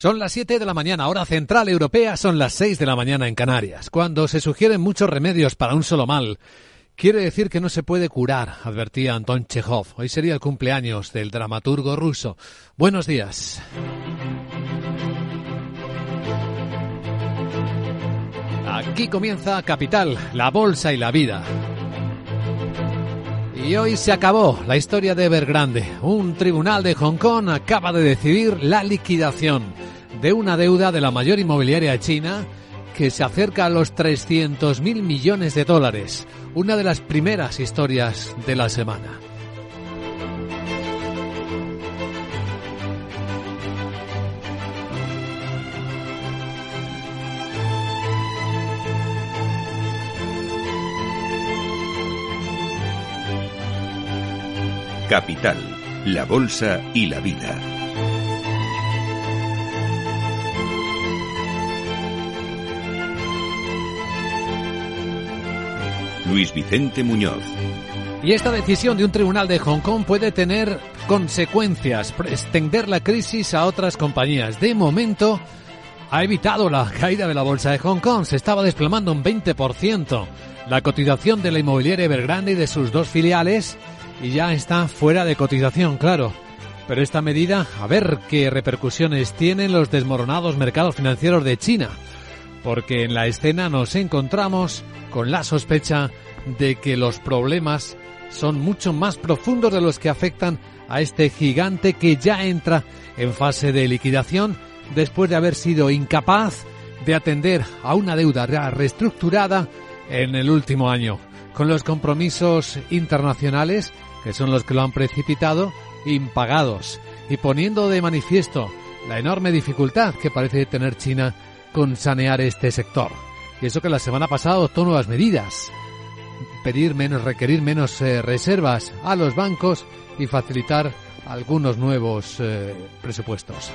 Son las 7 de la mañana, hora central europea, son las 6 de la mañana en Canarias. Cuando se sugieren muchos remedios para un solo mal, quiere decir que no se puede curar, advertía Anton Chekhov. Hoy sería el cumpleaños del dramaturgo ruso. Buenos días. Aquí comienza Capital, la bolsa y la vida. Y hoy se acabó la historia de Evergrande. Un tribunal de Hong Kong acaba de decidir la liquidación de una deuda de la mayor inmobiliaria china que se acerca a los 300 mil millones de dólares. Una de las primeras historias de la semana. Capital, la Bolsa y la Vida. Luis Vicente Muñoz. Y esta decisión de un tribunal de Hong Kong puede tener consecuencias, extender la crisis a otras compañías. De momento, ha evitado la caída de la bolsa de Hong Kong. Se estaba desplomando un 20%. La cotización de la inmobiliaria Evergrande y de sus dos filiales y ya está fuera de cotización, claro. Pero esta medida, a ver qué repercusiones tienen los desmoronados mercados financieros de China, porque en la escena nos encontramos con la sospecha de que los problemas son mucho más profundos de los que afectan a este gigante que ya entra en fase de liquidación después de haber sido incapaz de atender a una deuda reestructurada en el último año. Con los compromisos internacionales que son los que lo han precipitado, impagados, y poniendo de manifiesto la enorme dificultad que parece tener China con sanear este sector. Y eso que la semana pasada adoptó nuevas medidas. Pedir menos, requerir menos eh, reservas a los bancos y facilitar algunos nuevos eh, presupuestos.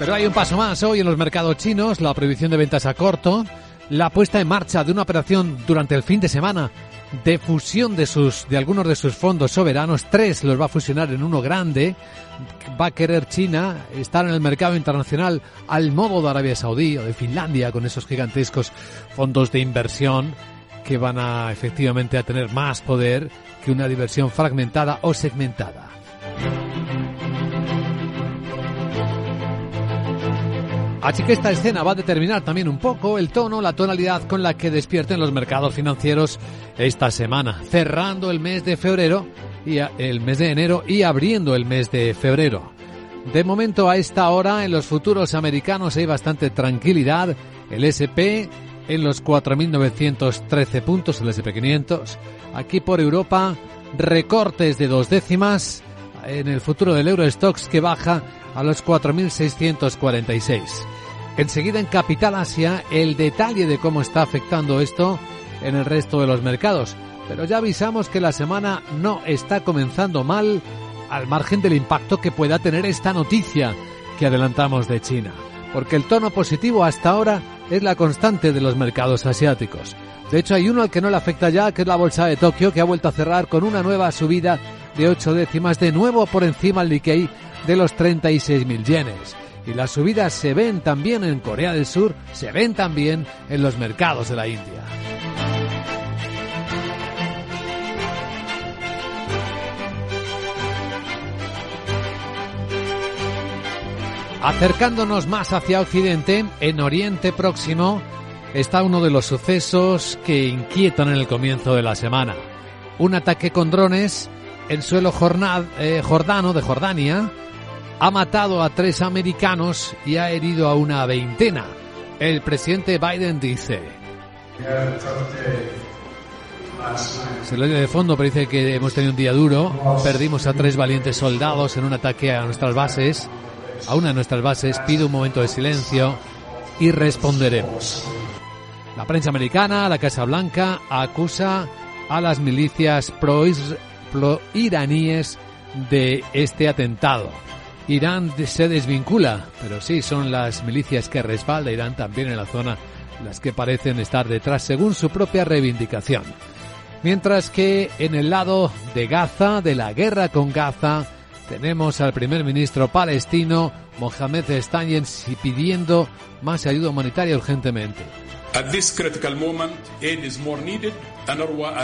Pero hay un paso más hoy en los mercados chinos, la prohibición de ventas a corto, la puesta en marcha de una operación durante el fin de semana de fusión de sus de algunos de sus fondos soberanos, tres los va a fusionar en uno grande. Va a querer China estar en el mercado internacional al modo de Arabia Saudí o de Finlandia con esos gigantescos fondos de inversión que van a efectivamente a tener más poder que una diversión fragmentada o segmentada. Así que esta escena va a determinar también un poco el tono, la tonalidad con la que despierten los mercados financieros esta semana, cerrando el mes de febrero y el mes de enero y abriendo el mes de febrero. De momento a esta hora en los futuros americanos hay bastante tranquilidad. El SP en los 4.913 puntos, el SP500. Aquí por Europa recortes de dos décimas en el futuro del Eurostox que baja a los 4.646. Enseguida en Capital Asia el detalle de cómo está afectando esto en el resto de los mercados. Pero ya avisamos que la semana no está comenzando mal al margen del impacto que pueda tener esta noticia que adelantamos de China. Porque el tono positivo hasta ahora es la constante de los mercados asiáticos. De hecho, hay uno al que no le afecta ya, que es la bolsa de Tokio, que ha vuelto a cerrar con una nueva subida de 8 décimas, de nuevo por encima del Nikkei de los 36.000 yenes. Y las subidas se ven también en Corea del Sur, se ven también en los mercados de la India. Acercándonos más hacia Occidente, en Oriente Próximo, está uno de los sucesos que inquietan en el comienzo de la semana. Un ataque con drones en suelo eh, jordano de Jordania ha matado a tres americanos y ha herido a una veintena. El presidente Biden dice... Se lo oye de fondo, pero dice que hemos tenido un día duro. Perdimos a tres valientes soldados en un ataque a nuestras bases. A una de nuestras bases pido un momento de silencio y responderemos. La prensa americana, la Casa Blanca, acusa a las milicias pro-iraníes de este atentado. Irán se desvincula, pero sí son las milicias que respalda Irán también en la zona las que parecen estar detrás según su propia reivindicación. Mientras que en el lado de Gaza, de la guerra con Gaza, tenemos al primer ministro palestino Mohamed Stanyen pidiendo más ayuda humanitaria urgentemente.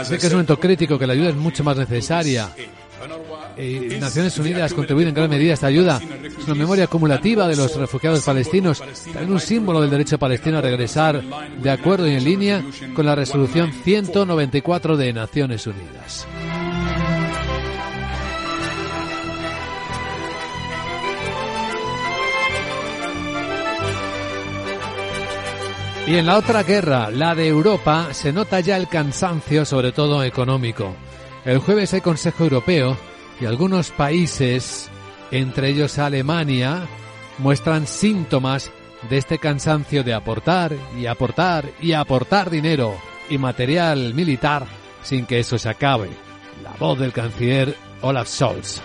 Sé que es un momento crítico, que la ayuda es mucho más necesaria. Eh, Naciones Unidas contribuyen en gran medida a esta ayuda. Es una memoria acumulativa de los refugiados palestinos, también un símbolo del derecho palestino a regresar de acuerdo y en línea con la resolución 194 de Naciones Unidas. Y en la otra guerra, la de Europa, se nota ya el cansancio, sobre todo económico. El jueves hay Consejo Europeo y algunos países, entre ellos Alemania, muestran síntomas de este cansancio de aportar y aportar y aportar dinero y material militar sin que eso se acabe. La voz del canciller Olaf Scholz.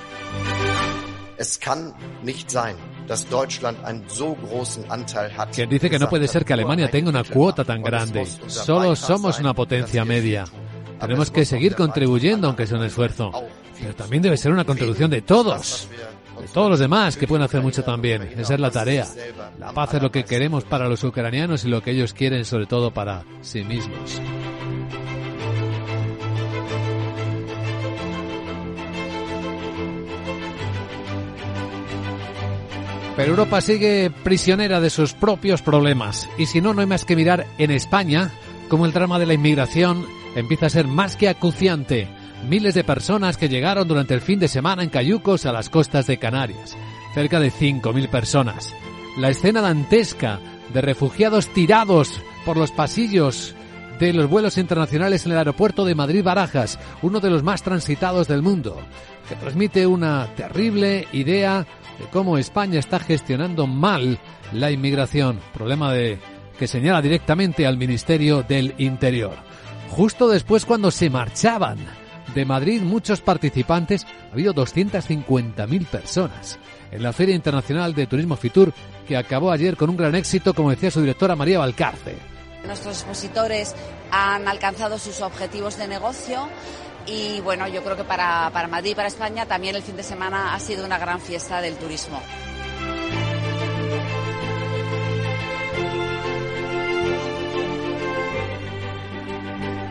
Es kann nicht sein quien dice que no puede ser que Alemania tenga una cuota tan grande. Solo somos una potencia media. Tenemos que seguir contribuyendo, aunque sea un esfuerzo. Pero también debe ser una contribución de todos. De todos los demás, que pueden hacer mucho también. Esa es la tarea. La paz es lo que queremos para los ucranianos y lo que ellos quieren sobre todo para sí mismos. Pero Europa sigue prisionera de sus propios problemas. Y si no, no hay más que mirar en España, como el drama de la inmigración empieza a ser más que acuciante. Miles de personas que llegaron durante el fin de semana en cayucos a las costas de Canarias. Cerca de 5.000 personas. La escena dantesca de refugiados tirados por los pasillos de los vuelos internacionales en el aeropuerto de Madrid-Barajas, uno de los más transitados del mundo, que transmite una terrible idea de cómo España está gestionando mal la inmigración, problema que señala directamente al Ministerio del Interior. Justo después cuando se marchaban de Madrid muchos participantes, ha habido 250.000 personas en la Feria Internacional de Turismo Fitur que acabó ayer con un gran éxito, como decía su directora María Valcarce. Nuestros expositores han alcanzado sus objetivos de negocio y bueno, yo creo que para, para Madrid y para España también el fin de semana ha sido una gran fiesta del turismo.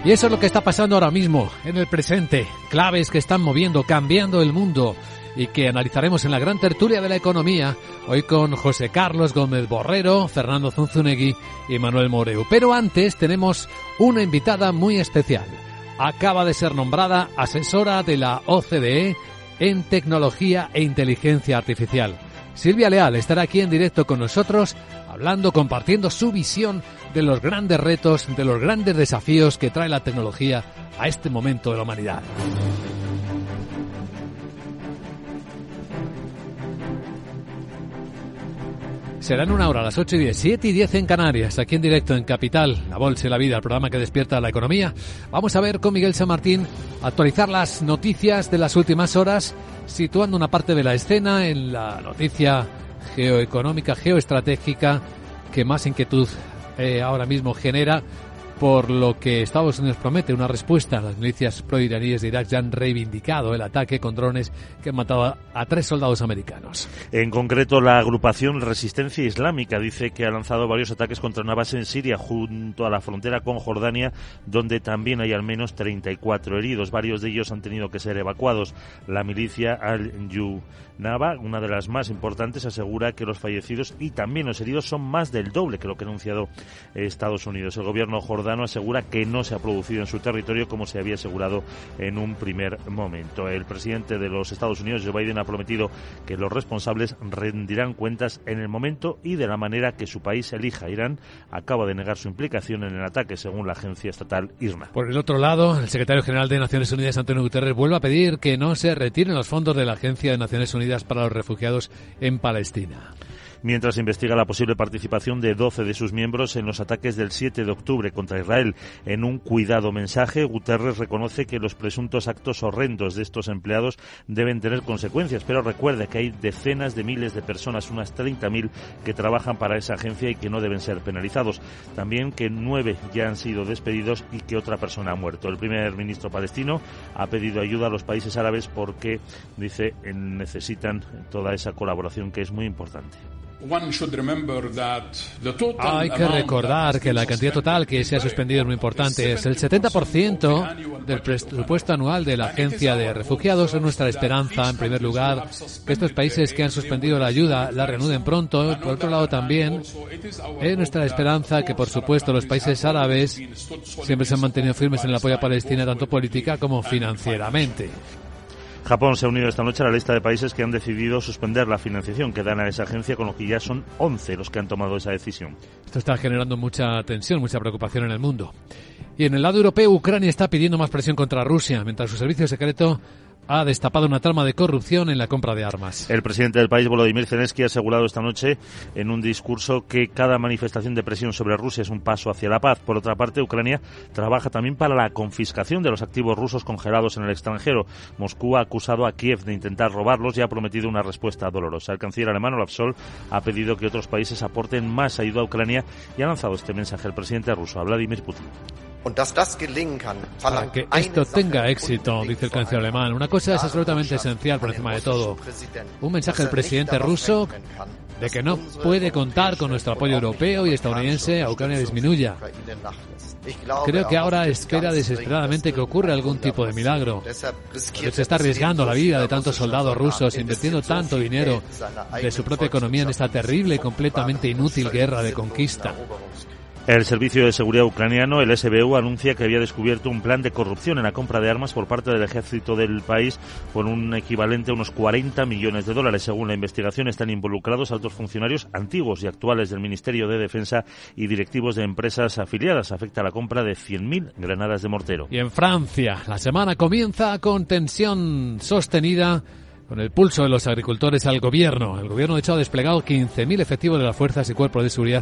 Y eso es lo que está pasando ahora mismo, en el presente. Claves que están moviendo, cambiando el mundo y que analizaremos en la gran tertulia de la economía, hoy con José Carlos Gómez Borrero, Fernando Zunzunegui y Manuel Moreu. Pero antes tenemos una invitada muy especial acaba de ser nombrada asesora de la OCDE en tecnología e inteligencia artificial. Silvia Leal estará aquí en directo con nosotros, hablando, compartiendo su visión de los grandes retos, de los grandes desafíos que trae la tecnología a este momento de la humanidad. Serán una hora, a las 8 y 10, 7 y 10 en Canarias, aquí en directo en Capital, La Bolsa y la Vida, el programa que despierta la economía. Vamos a ver con Miguel San Martín actualizar las noticias de las últimas horas, situando una parte de la escena en la noticia geoeconómica, geoestratégica, que más inquietud eh, ahora mismo genera por lo que Estados Unidos promete una respuesta. Las milicias proiraníes de Irak ya han reivindicado el ataque con drones que matado a tres soldados americanos. En concreto, la agrupación Resistencia Islámica dice que ha lanzado varios ataques contra una base en Siria junto a la frontera con Jordania, donde también hay al menos 34 heridos. Varios de ellos han tenido que ser evacuados. La milicia Al-Yunaba, una de las más importantes, asegura que los fallecidos y también los heridos son más del doble que lo que ha anunciado Estados Unidos. El gobierno jordano asegura que no se ha producido en su territorio como se había asegurado en un primer momento. El presidente de los Estados Unidos, Joe Biden, ha prometido que los responsables rendirán cuentas en el momento y de la manera que su país elija. Irán acaba de negar su implicación en el ataque, según la agencia estatal IRNA. Por el otro lado, el secretario general de Naciones Unidas, Antonio Guterres, vuelve a pedir que no se retiren los fondos de la Agencia de Naciones Unidas para los Refugiados en Palestina. Mientras investiga la posible participación de 12 de sus miembros en los ataques del 7 de octubre contra Israel. En un cuidado mensaje, Guterres reconoce que los presuntos actos horrendos de estos empleados deben tener consecuencias, pero recuerda que hay decenas de miles de personas, unas 30.000, que trabajan para esa agencia y que no deben ser penalizados. También que nueve ya han sido despedidos y que otra persona ha muerto. El primer ministro palestino ha pedido ayuda a los países árabes porque, dice, necesitan toda esa colaboración que es muy importante. Hay que recordar que la cantidad total que se ha suspendido es muy importante. Es el 70% del presupuesto anual de la Agencia de Refugiados. Es nuestra esperanza, en primer lugar, que estos países que han suspendido la ayuda la reanuden pronto. Por otro lado, también es nuestra esperanza que, por supuesto, los países árabes siempre se han mantenido firmes en el apoyo a Palestina, tanto política como financieramente. Japón se ha unido esta noche a la lista de países que han decidido suspender la financiación que dan a esa agencia, con lo que ya son 11 los que han tomado esa decisión. Esto está generando mucha tensión, mucha preocupación en el mundo. Y en el lado europeo, Ucrania está pidiendo más presión contra Rusia, mientras su servicio secreto ha destapado una trama de corrupción en la compra de armas. El presidente del país, Volodymyr Zelensky, ha asegurado esta noche en un discurso que cada manifestación de presión sobre Rusia es un paso hacia la paz. Por otra parte, Ucrania trabaja también para la confiscación de los activos rusos congelados en el extranjero. Moscú ha acusado a Kiev de intentar robarlos y ha prometido una respuesta dolorosa. El canciller alemán Olaf Scholz ha pedido que otros países aporten más ayuda a Ucrania y ha lanzado este mensaje al presidente ruso, Vladimir Putin. Para que esto tenga éxito, dice el canciller alemán, una cosa es absolutamente esencial por encima de todo. Un mensaje del presidente ruso de que no puede contar con nuestro apoyo europeo y estadounidense a Ucrania disminuya. Creo que ahora espera desesperadamente que ocurra algún tipo de milagro. Se está arriesgando la vida de tantos soldados rusos, invirtiendo tanto dinero de su propia economía en esta terrible y completamente inútil guerra de conquista. El Servicio de Seguridad ucraniano, el SBU, anuncia que había descubierto un plan de corrupción en la compra de armas por parte del ejército del país por un equivalente a unos 40 millones de dólares. Según la investigación, están involucrados altos funcionarios antiguos y actuales del Ministerio de Defensa y directivos de empresas afiliadas. Afecta a la compra de 100.000 granadas de mortero. Y en Francia, la semana comienza con tensión sostenida con el pulso de los agricultores al gobierno. El gobierno, de hecho, ha desplegado 15.000 efectivos de las fuerzas y cuerpos de seguridad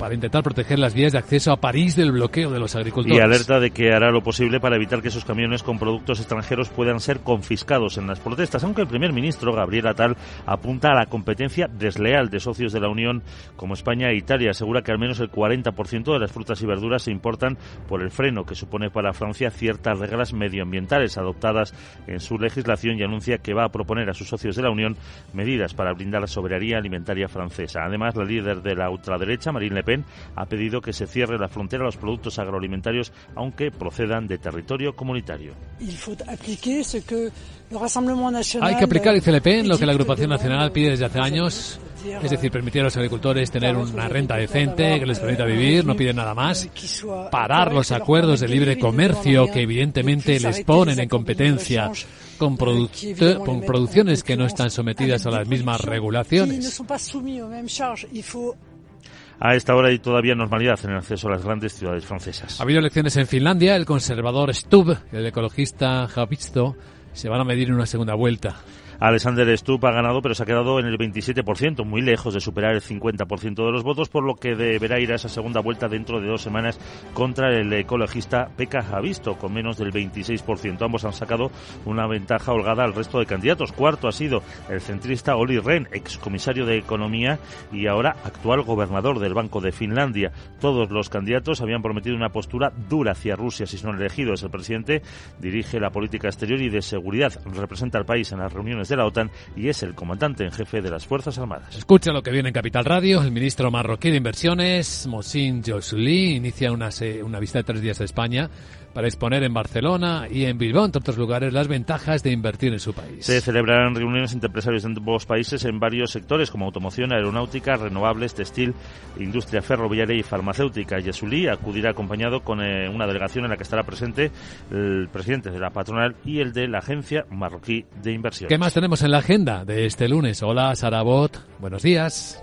para intentar proteger las vías de acceso a París del bloqueo de los agricultores. Y alerta de que hará lo posible para evitar que esos camiones con productos extranjeros puedan ser confiscados en las protestas, aunque el primer ministro, Gabriel Atal, apunta a la competencia desleal de socios de la Unión como España e Italia. Asegura que al menos el 40% de las frutas y verduras se importan por el freno que supone para Francia ciertas reglas medioambientales adoptadas en su legislación y anuncia que va a proponer a sus socios de la Unión medidas para brindar la soberanía alimentaria francesa. Además, la líder de la ultraderecha, Marine Le Pen, ha pedido que se cierre la frontera a los productos agroalimentarios, aunque procedan de territorio comunitario. Hay que aplicar, dice Le Pen, lo que la agrupación nacional pide desde hace años. Es decir, permitir a los agricultores tener una renta decente que les permita vivir, no piden nada más. Parar los acuerdos de libre comercio que evidentemente les ponen en competencia con, con producciones que no están sometidas a las mismas regulaciones. A esta hora hay todavía normalidad en el acceso a las grandes ciudades francesas. Ha habido elecciones en Finlandia. El conservador Stubb y el ecologista Javisto se van a medir en una segunda vuelta. Alexander Stubb ha ganado, pero se ha quedado en el 27%, muy lejos de superar el 50% de los votos, por lo que deberá ir a esa segunda vuelta dentro de dos semanas contra el ecologista Pekka Javisto, con menos del 26%. Ambos han sacado una ventaja holgada al resto de candidatos. Cuarto ha sido el centrista Olli Rehn, excomisario de Economía y ahora actual gobernador del Banco de Finlandia. Todos los candidatos habían prometido una postura dura hacia Rusia si son elegidos. El presidente dirige la política exterior y de seguridad, representa al país en las reuniones de la OTAN y es el comandante en jefe de las Fuerzas Armadas. Escucha lo que viene en Capital Radio. El ministro marroquí de Inversiones, Mohsin Josuli, inicia una, una visita de tres días a España para exponer en Barcelona y en Bilbao, entre otros lugares, las ventajas de invertir en su país. Se celebrarán reuniones entre empresarios de ambos países en varios sectores como automoción, aeronáutica, renovables, textil, industria ferroviaria y farmacéutica. Yesulí acudirá acompañado con eh, una delegación en la que estará presente el presidente de la patronal y el de la Agencia Marroquí de Inversión. ¿Qué más tenemos en la agenda de este lunes? Hola, Sarabot. Buenos días.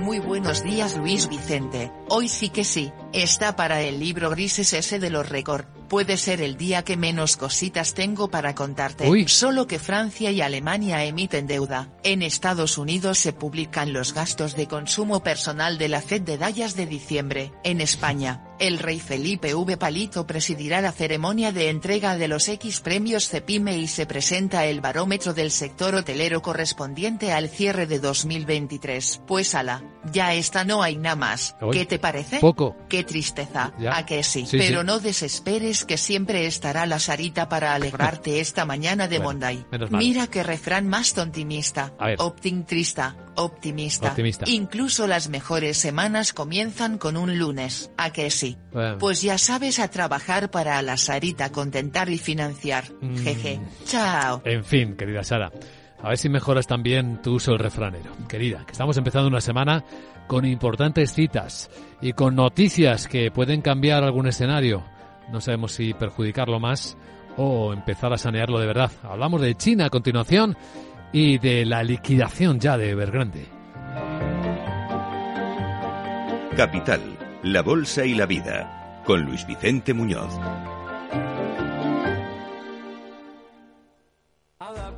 Muy buenos días Luis Vicente, hoy sí que sí, está para el libro grises ese de los récord, puede ser el día que menos cositas tengo para contarte, Uy. solo que Francia y Alemania emiten deuda, en Estados Unidos se publican los gastos de consumo personal de la Fed de Dallas de diciembre, en España, el rey Felipe V Palito presidirá la ceremonia de entrega de los X premios Cepime y se presenta el barómetro del sector hotelero correspondiente al cierre de 2023. Pues ala, ya esta no hay nada más. Uy. ¿Qué te parece? Poco. Qué tristeza, Ya. a que sí. Sí, Pero sí. no desesperes que siempre estará la Sarita para alegrarte esta mañana de Bueno, Monday. Mira qué refrán más tontimista. A ver. Optimista, optimista. Optimista. Incluso las mejores semanas comienzan con un lunes. ¿A que sí? Bueno. Pues ya sabes a trabajar para la Sarita contentar y financiar. Mm. Jeje. Chao. En fin, querida Sara, a ver si mejoras también tu uso del refranero. Querida, que estamos empezando una semana con importantes citas y con noticias que pueden cambiar algún escenario. No sabemos si perjudicarlo más o empezar a sanearlo de verdad. Hablamos de China a continuación y de la liquidación ya de Evergrande. Capital, la Bolsa y la Vida, con Luis Vicente Muñoz.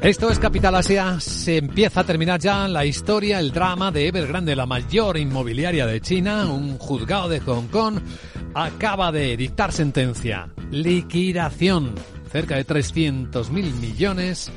Esto es Capital Asia. Se empieza a terminar ya la historia, el drama de Evergrande, la mayor inmobiliaria de China. Un juzgado de Hong Kong acaba de dictar sentencia. Liquidación. Cerca de 300.000 millones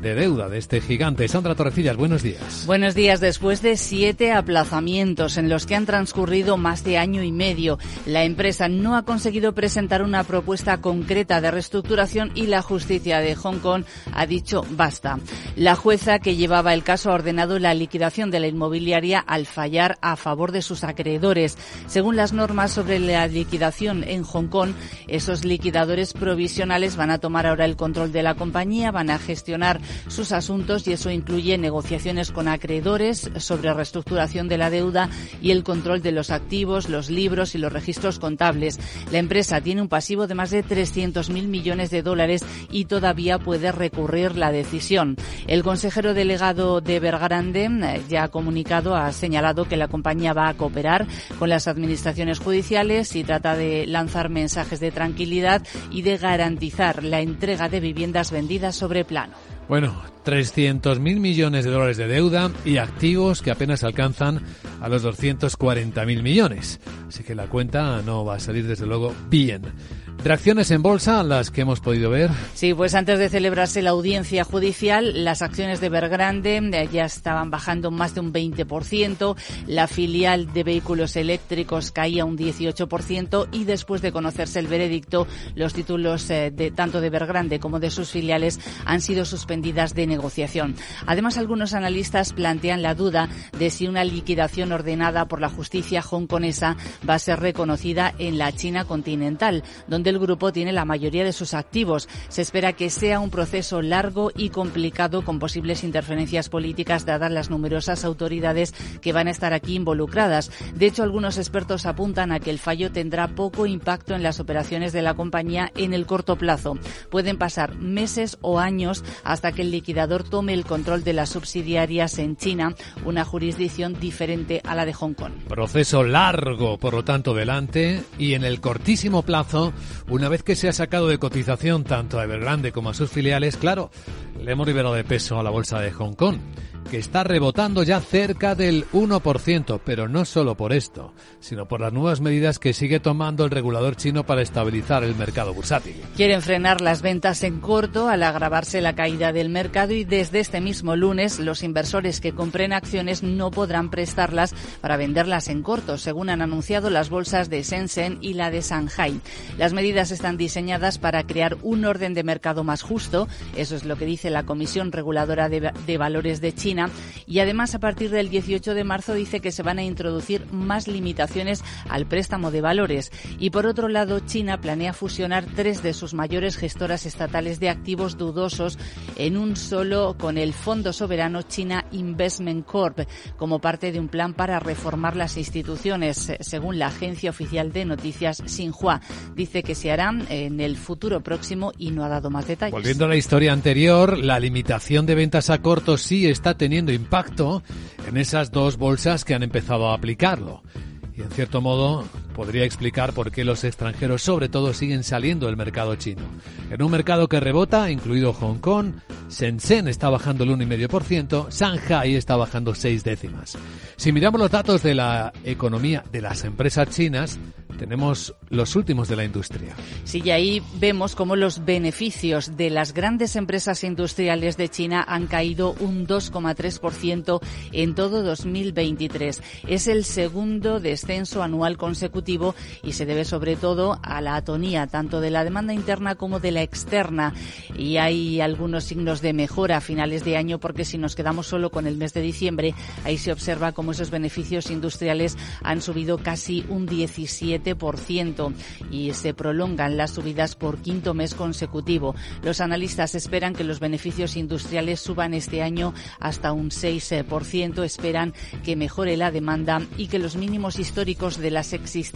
de deuda de este gigante. Sandra Torrecillas, buenos días. Buenos días. Después de siete aplazamientos en los que han transcurrido más de año y medio, la empresa no ha conseguido presentar una propuesta concreta de reestructuración y la justicia de Hong Kong ha dicho basta. La jueza que llevaba el caso ha ordenado la liquidación de la inmobiliaria al fallar a favor de sus acreedores. Según las normas sobre la liquidación en Hong Kong, esos liquidadores provisionales van a tomar ahora el control de la compañía, van a gestionar sus asuntos y eso incluye negociaciones con acreedores sobre reestructuración de la deuda y el control de los activos, los libros y los registros contables. La empresa tiene un pasivo de más de 300.000 millones de dólares y todavía puede recurrir la decisión. El consejero delegado de Evergrande eh, ya ha comunicado, ha señalado que la compañía va a cooperar con las administraciones judiciales y trata de lanzar mensajes de tranquilidad y de garantizar la entrega de viviendas vendidas sobre plano. Bueno, 300.000 millones de dólares de deuda y activos que apenas alcanzan a los 240.000 millones. Así que la cuenta no va a salir desde luego bien. Reacciones en bolsa, las que hemos podido ver. Sí, pues antes de celebrarse la audiencia judicial, las acciones de Evergrande eh, ya estaban bajando más de un 20%, la filial de vehículos eléctricos caía un 18% y después de conocerse el veredicto, los títulos eh, de tanto de Evergrande como de sus filiales han sido suspendidas de negociación. Además, algunos analistas plantean la duda de si una liquidación ordenada por la justicia hongkonesa va a ser reconocida en la China continental, donde el grupo tiene la mayoría de sus activos. Se espera que sea un proceso largo y complicado con posibles interferencias políticas dadas las numerosas autoridades que van a estar aquí involucradas. De hecho, algunos expertos apuntan a que el fallo tendrá poco impacto en las operaciones de la compañía en el corto plazo. Pueden pasar meses o años hasta que el liquidador tome el control de las subsidiarias en China, una jurisdicción diferente a la de Hong Kong. Proceso largo, por lo tanto, delante y en el cortísimo plazo, una vez que se ha sacado de cotización tanto a Evergrande como a sus filiales, claro, le hemos liberado de peso a la bolsa de Hong Kong, que está rebotando ya cerca del 1%, pero no solo por esto, sino por las nuevas medidas que sigue tomando el regulador chino para estabilizar el mercado bursátil. Quieren frenar las ventas en corto al agravarse la caída del mercado y desde este mismo lunes los inversores que compren acciones no podrán prestarlas para venderlas en corto, según han anunciado las bolsas de Shenzhen y la de Shanghai. Las medidas están diseñadas para crear un orden de mercado más justo, eso es lo que dice la Comisión Reguladora de, de Valores de China Y además a partir del 18 de marzo dice que se van a introducir más limitaciones al préstamo de valores. Y por otro lado, China planea fusionar tres de sus mayores gestoras estatales de activos dudosos en un solo con el Fondo Soberano China Investment Corp como parte de un plan para reformar las instituciones, según la agencia oficial de noticias Xinhua. Dice que se harán en el futuro próximo y no ha dado más detalles. Volviendo a la historia anterior, la limitación de ventas a corto sí está teniendo impacto en esas dos bolsas que han empezado a aplicarlo. Y en cierto modo podría explicar por qué los extranjeros sobre todo siguen saliendo del mercado chino. En un mercado que rebota, incluido Hong Kong, Shenzhen está bajando el 1,5%, Shanghai está bajando 6 décimas. Si miramos los datos de la economía de las empresas chinas, tenemos los últimos de la industria. Sí, y ahí vemos cómo los beneficios de las grandes empresas industriales de China han caído un 2,3% en todo 2023. Es el segundo descenso anual consecutivo y se debe sobre todo a la atonía tanto de la demanda interna como de la externa. Y hay algunos signos de mejora a finales de año porque si nos quedamos solo con el mes de diciembre, ahí se observa cómo esos beneficios industriales han subido casi un 17% y se prolongan las subidas por quinto mes consecutivo. Los analistas esperan que los beneficios industriales suban este año hasta un 6%. Esperan que mejore la demanda y que los mínimos históricos de las existencias,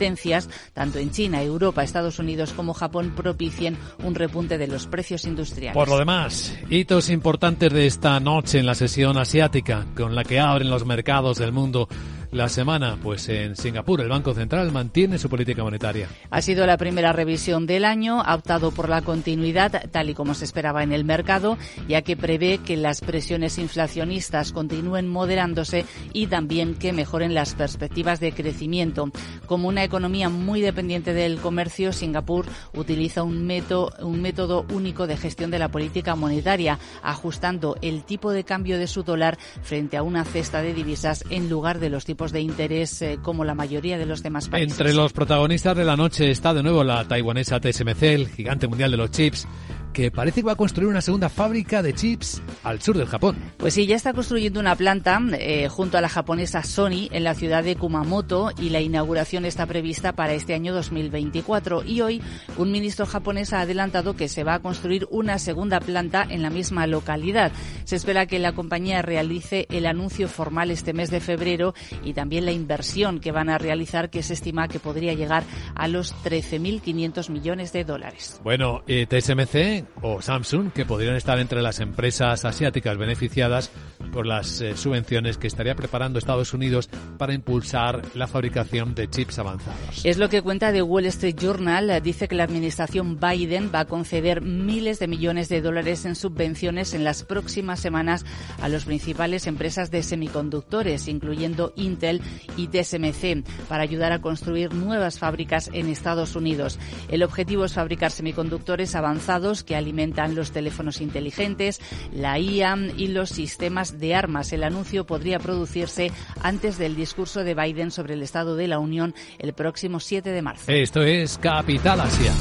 tanto en China, Europa, Estados Unidos como Japón, propicien un repunte de los precios industriales. Por lo demás, hitos importantes de esta noche en la sesión asiática, con la que abren los mercados del mundo la semana? Pues en Singapur el Banco Central mantiene su política monetaria. Ha sido la primera revisión del año, ha optado por la continuidad tal y como se esperaba en el mercado, ya que prevé que las presiones inflacionistas continúen moderándose y también que mejoren las perspectivas de crecimiento. Como una economía muy dependiente del comercio, Singapur utiliza un método, un método único de gestión de la política monetaria, ajustando el tipo de cambio de su dólar frente a una cesta de divisas en lugar de los tipos de interés eh, como la mayoría de los demás países. Entre los protagonistas de la noche está de nuevo la taiwanesa TSMC, el gigante mundial de los chips que parece que va a construir una segunda fábrica de chips al sur del Japón. Pues sí, ya está construyendo una planta eh, junto a la japonesa Sony en la ciudad de Kumamoto y la inauguración está prevista para este año 2024. Y hoy un ministro japonés ha adelantado que se va a construir una segunda planta en la misma localidad. Se espera que la compañía realice el anuncio formal este mes de febrero y también la inversión que van a realizar que se estima que podría llegar a los 13.500 millones de dólares. Bueno, eh, TSMC o Samsung, que podrían estar entre las empresas asiáticas beneficiadas por las eh, subvenciones que estaría preparando Estados Unidos para impulsar la fabricación de chips avanzados. Es lo que cuenta The Wall Street Journal. Dice que la administración Biden va a conceder miles de millones de dólares en subvenciones en las próximas semanas a las principales empresas de semiconductores, incluyendo Intel y TSMC, para ayudar a construir nuevas fábricas en Estados Unidos. El objetivo es fabricar semiconductores avanzados que alimentan los teléfonos inteligentes, la IA y los sistemas de armas. El anuncio podría producirse antes del discurso de Biden sobre el Estado de la Unión el próximo 7 de marzo. Esto es Capital Asia.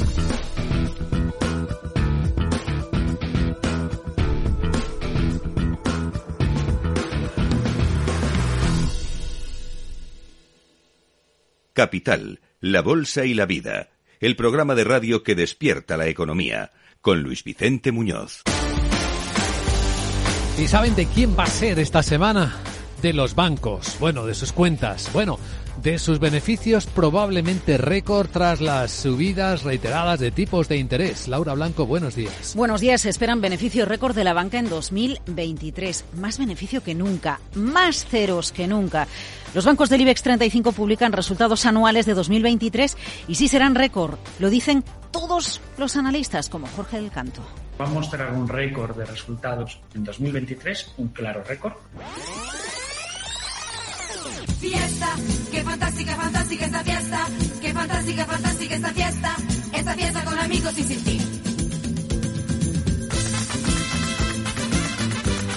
Capital, la Bolsa y la Vida, el programa de radio que despierta la economía, con Luis Vicente Muñoz. ¿Y saben de quién va a ser esta semana? De los bancos, bueno, de sus cuentas, bueno, de sus beneficios probablemente récord tras las subidas reiteradas de tipos de interés. Laura Blanco, buenos días. Buenos días, se esperan beneficios récord de la banca en 2023. Más beneficio que nunca, más ceros que nunca. Los bancos del IBEX 35 publican resultados anuales de 2023 y sí serán récord. Lo dicen todos los analistas, como Jorge del Canto. Va a mostrar un récord de resultados en 2023, un claro récord. Fiesta, qué fantástica, fantástica esta fiesta, qué fantástica, fantástica esta fiesta, esta fiesta con amigos y sin ti.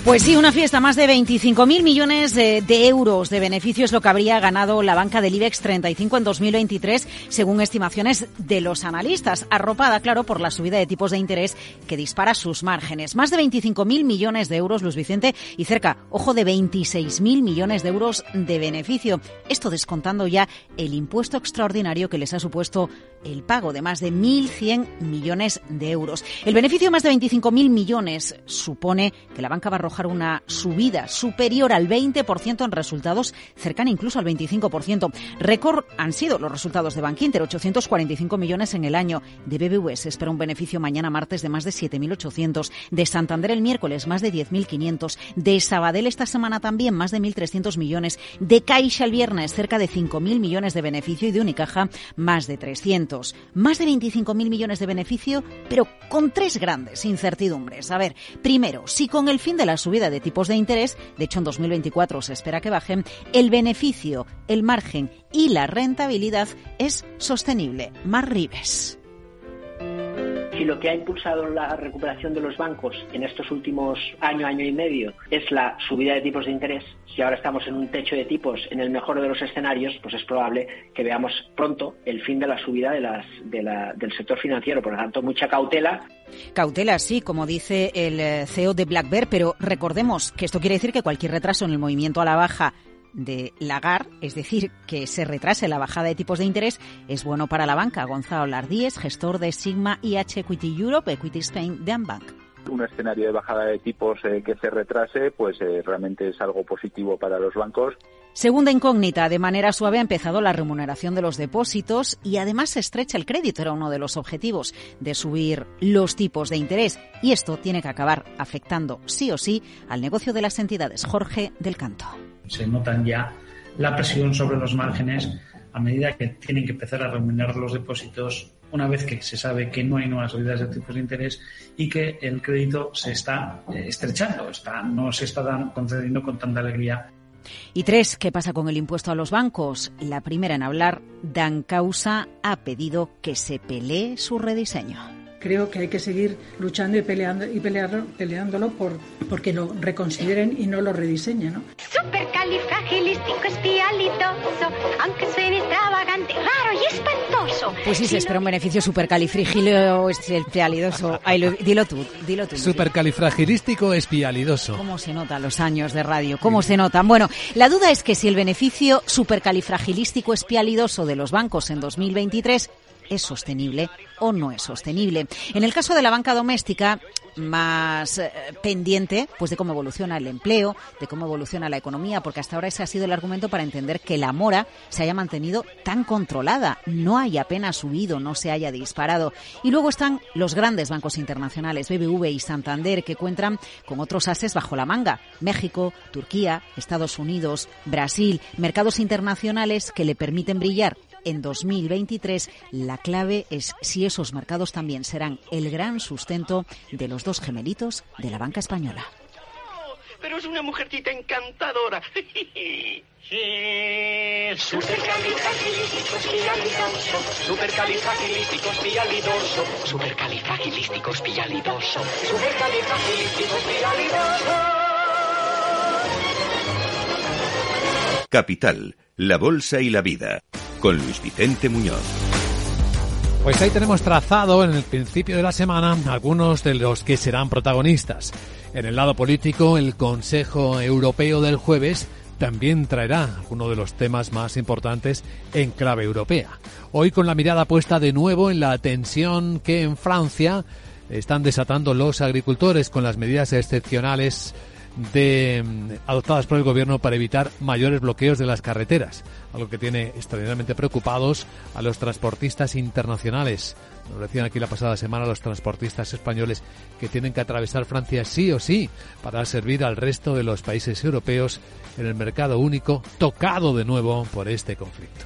Pues sí, una fiesta, más de 25.000 millones de, euros de beneficios lo que habría ganado la banca del IBEX 35 en 2023, según estimaciones de los analistas, arropada, claro, por la subida de tipos de interés que dispara sus márgenes. Más de 25.000 millones de euros, Luis Vicente, y cerca, ojo, de 26.000 millones de euros de beneficio. Esto descontando ya el impuesto extraordinario que les ha supuesto el pago de más de 1.100 millones de euros. El beneficio más de 25.000 millones supone que la banca va a arrojar una subida superior al 20% en resultados, cercana incluso al 25%. Récord han sido los resultados de Bankinter, 845 millones en el año. De BBV espera un beneficio mañana martes de más de 7.800. De Santander el miércoles más de 10.500. De Sabadell esta semana también más de 1.300 millones. De Caixa el viernes cerca de 5.000 millones de beneficio y de Unicaja más de 300. Más de 25.000 millones de beneficio, pero con tres grandes incertidumbres. A ver, primero, si con el fin de la subida de tipos de interés, de hecho en 2024 se espera que bajen, el beneficio, el margen y la rentabilidad es sostenible. Mar Rives si lo que ha impulsado la recuperación de los bancos en estos últimos año, año y medio es la subida de tipos de interés, si ahora estamos en un techo de tipos en el mejor de los escenarios, pues es probable que veamos pronto el fin de la subida del sector financiero. Por lo tanto, mucha cautela. Cautela, sí, como dice el CEO de Black Bear, pero recordemos que esto quiere decir que cualquier retraso en el movimiento a la baja de Lagar, es decir, que se retrase la bajada de tipos de interés, es bueno para la banca. Gonzalo Lardíez, gestor de Sigma IH Equity Europe, Equity Spain de Ambank un escenario de bajada de tipos eh, que se retrase, pues eh, realmente es algo positivo para los bancos. Segunda incógnita, de manera suave ha empezado la remuneración de los depósitos y además se estrecha el crédito, era uno de los objetivos de subir los tipos de interés y esto tiene que acabar afectando sí o sí al negocio de las entidades. Jorge del Canto se notan ya la presión sobre los márgenes a medida que tienen que empezar a remunerar los depósitos una vez que se sabe que no hay nuevas subidas de tipos de interés y que el crédito se está eh, estrechando, está, no se está concediendo con tanta alegría. Y tres, ¿qué pasa con el impuesto a los bancos? La primera en hablar, Dan Causa, ha pedido que se pelee su rediseño creo que hay que seguir luchando y peleando y pelearlo, peleándolo por porque lo reconsideren y no lo rediseñen, ¿no? aunque suene extravagante, raro y espantoso. Pues sí, se espera un beneficio supercalifragilidoso. Dilo tú, dilo tú. Supercalifragilístico espialidoso. ¿Cómo se notan los años de radio? ¿Cómo se notan? Bueno, la duda es que si el beneficio supercalifragilístico espialidoso de los bancos en 2023 es sostenible o no es sostenible. En el caso de la banca doméstica, más eh, pendiente pues de cómo evoluciona el empleo, de cómo evoluciona la economía, porque hasta ahora ese ha sido el argumento para entender que la mora se haya mantenido tan controlada, no haya apenas subido, no se haya disparado. Y luego están los grandes bancos internacionales, BBV y Santander, que cuentan con otros ases bajo la manga, México, Turquía, Estados Unidos, Brasil, mercados internacionales que le permiten brillar en 2023, la clave es si esos mercados también serán el gran sustento de los dos gemelitos de la banca española. Pero es una mujercita encantadora. Sí, supercalifragilísticoespialidoso, supercalifragilísticoespialidoso, supercalifragilísticoespialidoso, supercalifragilísticoespialidoso. Capital, la bolsa y la vida con Luis Vicente Muñoz. Pues ahí tenemos trazado en el principio de la semana algunos de los que serán protagonistas. En el lado político, el Consejo Europeo del jueves también traerá uno de los temas más importantes en clave europea. Hoy con la mirada puesta de nuevo en la tensión que en Francia están desatando los agricultores con las medidas excepcionales de, mm, adoptadas por el gobierno para evitar mayores bloqueos de las carreteras, algo que tiene extraordinariamente preocupados a los transportistas internacionales. Nos decían aquí la pasada semana los transportistas españoles que tienen que atravesar Francia sí o sí para servir al resto de los países europeos en el mercado único tocado de nuevo por este conflicto.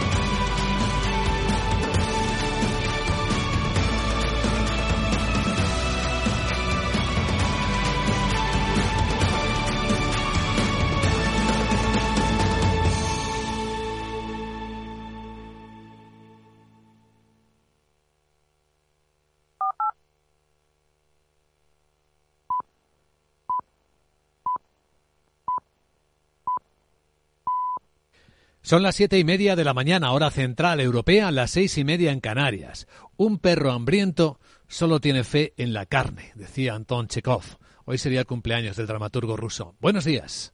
Son las siete y media de la mañana, hora central europea, las seis y media en Canarias. Un perro hambriento solo tiene fe en la carne, decía Anton Chekhov. Hoy sería el cumpleaños del dramaturgo ruso. Buenos días.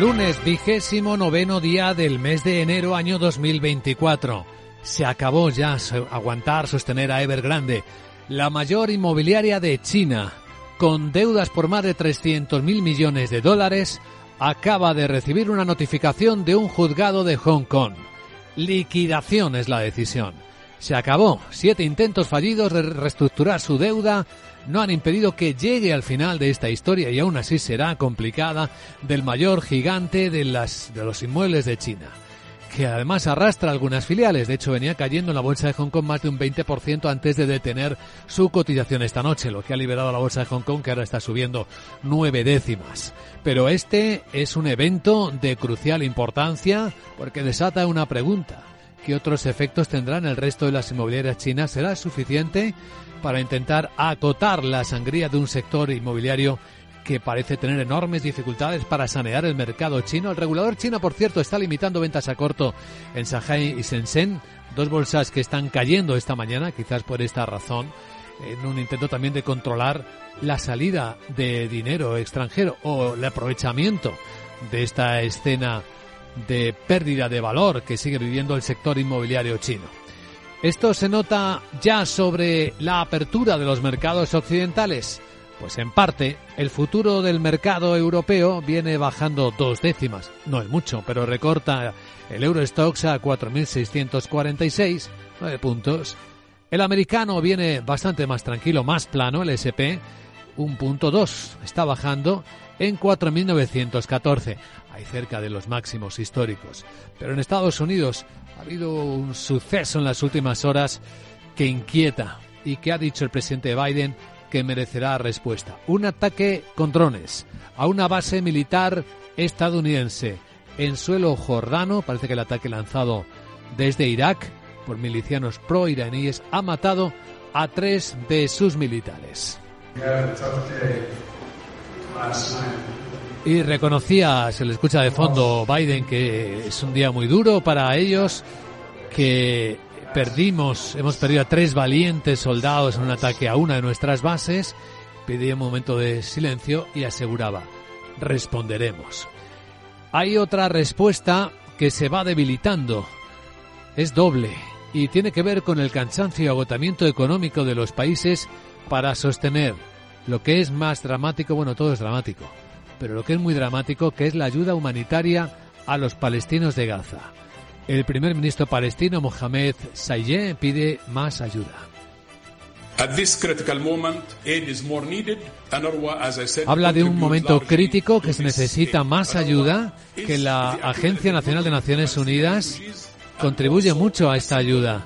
Lunes vigésimo noveno día del mes de enero año 2024. Se acabó ya aguantar, sostener a Evergrande, la mayor inmobiliaria de China, con deudas por más de 300 mil millones de dólares, acaba de recibir una notificación de un juzgado de Hong Kong. Liquidación es la decisión. Se acabó. Siete intentos fallidos de reestructurar su deuda no han impedido que llegue al final de esta historia y aún así será complicada del mayor gigante de, las, los inmuebles de China, que además arrastra algunas filiales. De hecho, venía cayendo en la bolsa de Hong Kong más de un 20% antes de detener su cotización esta noche, lo que ha liberado a la bolsa de Hong Kong, que ahora está subiendo nueve décimas. Pero este es un evento de crucial importancia porque desata una pregunta. ¿Qué otros efectos tendrán el resto de las inmobiliarias chinas? ¿Será suficiente para intentar acotar la sangría de un sector inmobiliario que parece tener enormes dificultades para sanear el mercado chino? El regulador chino, por cierto, está limitando ventas a corto en Shanghai y Shenzhen, dos bolsas que están cayendo esta mañana, quizás por esta razón, en un intento también de controlar la salida de dinero extranjero o el aprovechamiento de esta escena de pérdida de valor que sigue viviendo el sector inmobiliario chino. ¿Esto se nota ya sobre la apertura de los mercados occidentales? Pues en parte, el futuro del mercado europeo viene bajando dos décimas. No es mucho, pero recorta el Eurostox a 4.646, nueve puntos. El americano viene bastante más tranquilo, más plano, el SP, un punto. Está bajando en 4.914, ahí cerca de los máximos históricos. Pero en Estados Unidos ha habido un suceso en las últimas horas que inquieta y que ha dicho el presidente Biden que merecerá respuesta. Un ataque con drones a una base militar estadounidense en suelo jordano, parece que el ataque lanzado desde Irak por milicianos pro-iraníes ha matado a tres de sus militares. Y reconocía, se le escucha de fondo Biden, que es un día muy duro para ellos, que perdimos, hemos perdido a tres valientes soldados en un ataque a una de nuestras bases, pedía un momento de silencio y aseguraba, responderemos. Hay otra respuesta que se va debilitando, es doble y tiene que ver con el cansancio y agotamiento económico de los países para sostener lo que es más dramático, bueno, todo es dramático, pero lo que es muy dramático, que es la ayuda humanitaria a los palestinos de Gaza. El primer ministro palestino Mohamed Sayeh pide más ayuda. Habla de un momento crítico que se necesita más ayuda, que la Agencia Nacional de Naciones Unidas contribuye mucho a esta ayuda.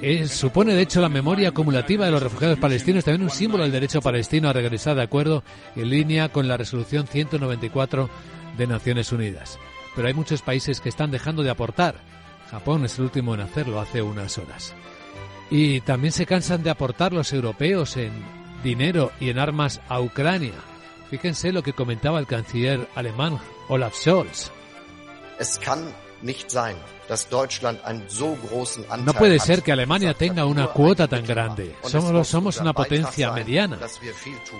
Eh, supone, de hecho, la memoria acumulativa de los refugiados palestinos, también un símbolo del derecho palestino a regresar de acuerdo en línea con la resolución 194 de Naciones Unidas. Pero hay muchos países que están dejando de aportar. Japón es el último en hacerlo hace unas horas. Y también se cansan de aportar los europeos en dinero y en armas a Ucrania. Fíjense lo que comentaba el canciller alemán Olaf Scholz. No puede ser que Alemania tenga una cuota tan grande. Somos, somos una potencia mediana.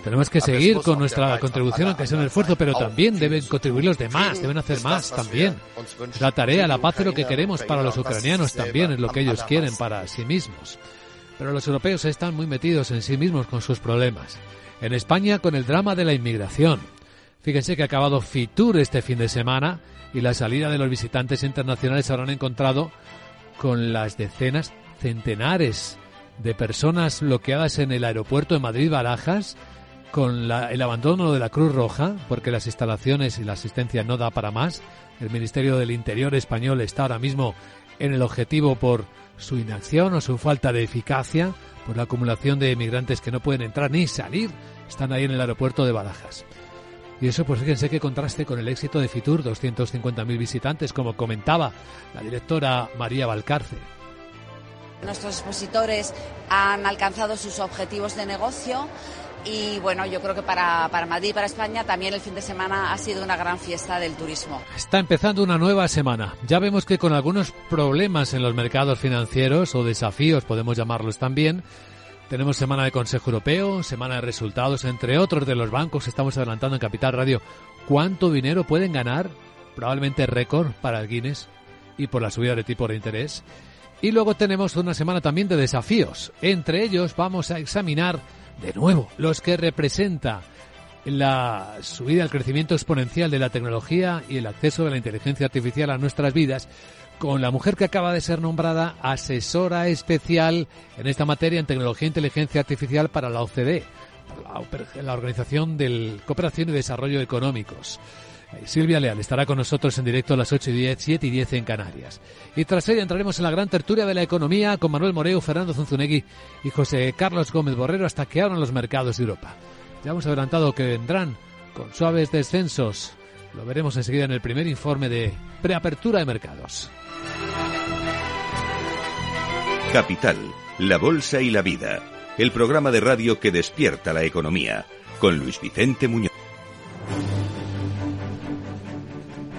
Tenemos que seguir con nuestra contribución, aunque sea un esfuerzo, pero también deben contribuir los demás, deben hacer más también. La tarea, la paz es lo que queremos para los ucranianos también, es lo que ellos quieren para sí mismos. Pero los europeos están muy metidos en sí mismos con sus problemas. En España, con el drama de la inmigración. Fíjense que ha acabado Fitur este fin de semana y la salida de los visitantes internacionales se habrán encontrado con las decenas, centenares de personas bloqueadas en el aeropuerto de Madrid-Barajas, con el abandono de la Cruz Roja, porque las instalaciones y la asistencia no da para más. El Ministerio del Interior español está ahora mismo en el objetivo por su inacción o su falta de eficacia, por la acumulación de emigrantes que no pueden entrar ni salir, están ahí en el aeropuerto de Barajas. Y eso, pues fíjense que contraste con el éxito de Fitur, 250.000 visitantes, como comentaba la directora María Valcarce. Nuestros expositores han alcanzado sus objetivos de negocio y bueno, yo creo que para, para Madrid y para España también el fin de semana ha sido una gran fiesta del turismo. Está empezando una nueva semana. Ya vemos que con algunos problemas en los mercados financieros o desafíos, podemos llamarlos también, tenemos semana de Consejo Europeo, semana de resultados, entre otros de los bancos. Estamos adelantando en Capital Radio cuánto dinero pueden ganar, probablemente récord para el Guinness y por la subida de tipo de interés. Y luego tenemos una semana también de desafíos. Entre ellos vamos a examinar de nuevo los que representa la subida, el crecimiento exponencial de la tecnología y el acceso de la inteligencia artificial a nuestras vidas con la mujer que acaba de ser nombrada asesora especial en esta materia en tecnología e inteligencia artificial para la OCDE, la Organización de Cooperación y Desarrollo Económicos. Eh, Silvia Leal estará con nosotros en directo a las 8 y 10, 7 y 10 en Canarias. Y tras ella entraremos en la gran tertulia de la economía con Manuel Moreo, Fernando Zunzunegui y José Carlos Gómez Borrero hasta que abran los mercados de Europa. Ya hemos adelantado que vendrán con suaves descensos. Lo veremos enseguida en el primer informe de preapertura de mercados. Capital, la Bolsa y la Vida, el programa de radio que despierta la economía, con Luis Vicente Muñoz.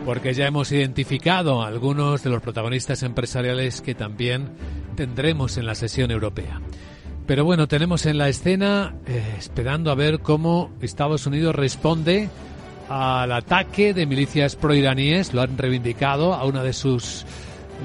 Porque ya hemos identificado algunos de los protagonistas empresariales que también tendremos en la sesión europea. Pero bueno, tenemos en la escena eh, esperando a ver cómo Estados Unidos responde al ataque de milicias proiraníes, lo han reivindicado a una de sus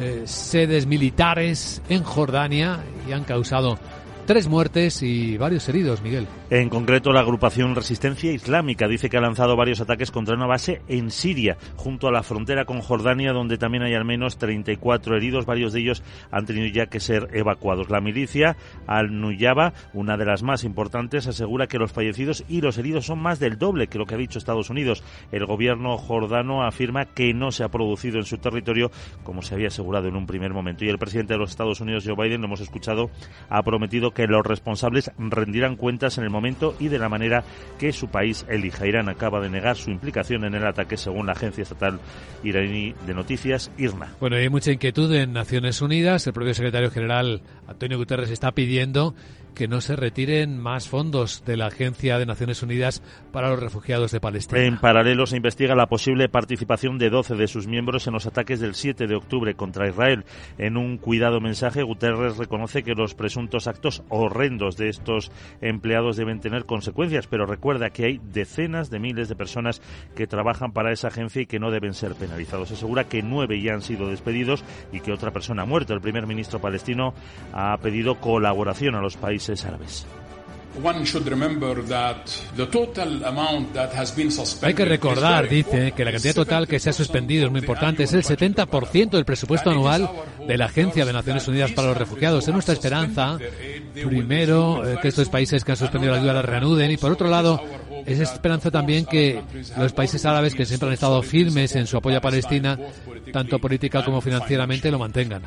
eh, sedes militares en Jordania y han causado tres muertes y varios heridos, Miguel. En concreto, la agrupación Resistencia Islámica dice que ha lanzado varios ataques contra una base en Siria, junto a la frontera con Jordania, donde también hay al menos 34 heridos. Varios de ellos han tenido ya que ser evacuados. La milicia Al-Nuyaba, una de las más importantes, asegura que los fallecidos y los heridos son más del doble que lo que ha dicho Estados Unidos. El gobierno jordano afirma que no se ha producido en su territorio como se había asegurado en un primer momento. Y el presidente de los Estados Unidos, Joe Biden, lo hemos escuchado, ha prometido que los responsables rendirán cuentas en el momento y de la manera que su país elija. Irán acaba de negar su implicación en el ataque según la agencia estatal iraní de noticias IRNA. Bueno, hay mucha inquietud en Naciones Unidas. El propio secretario general Antonio Guterres está pidiendo que no se retiren más fondos de la Agencia de Naciones Unidas para los Refugiados de Palestina. En paralelo se investiga la posible participación de 12 de sus miembros en los ataques del 7 de octubre contra Israel. En un cuidado mensaje, Guterres reconoce que los presuntos actos horrendos de estos empleados deben tener consecuencias, pero recuerda que hay decenas de miles de personas que trabajan para esa agencia y que no deben ser penalizados. Asegura que nueve ya han sido despedidos y que otra persona ha muerto. El primer ministro palestino ha pedido colaboración a los países árabes. Hay que recordar, dice, que la cantidad total que se ha suspendido es muy importante. Es el 70% del presupuesto anual de la Agencia de Naciones Unidas para los Refugiados. Es nuestra esperanza, primero, eh, que estos países que han suspendido la ayuda la reanuden y, por otro lado, es esperanza también que los países árabes que siempre han estado firmes en su apoyo a Palestina, tanto política como financieramente, lo mantengan.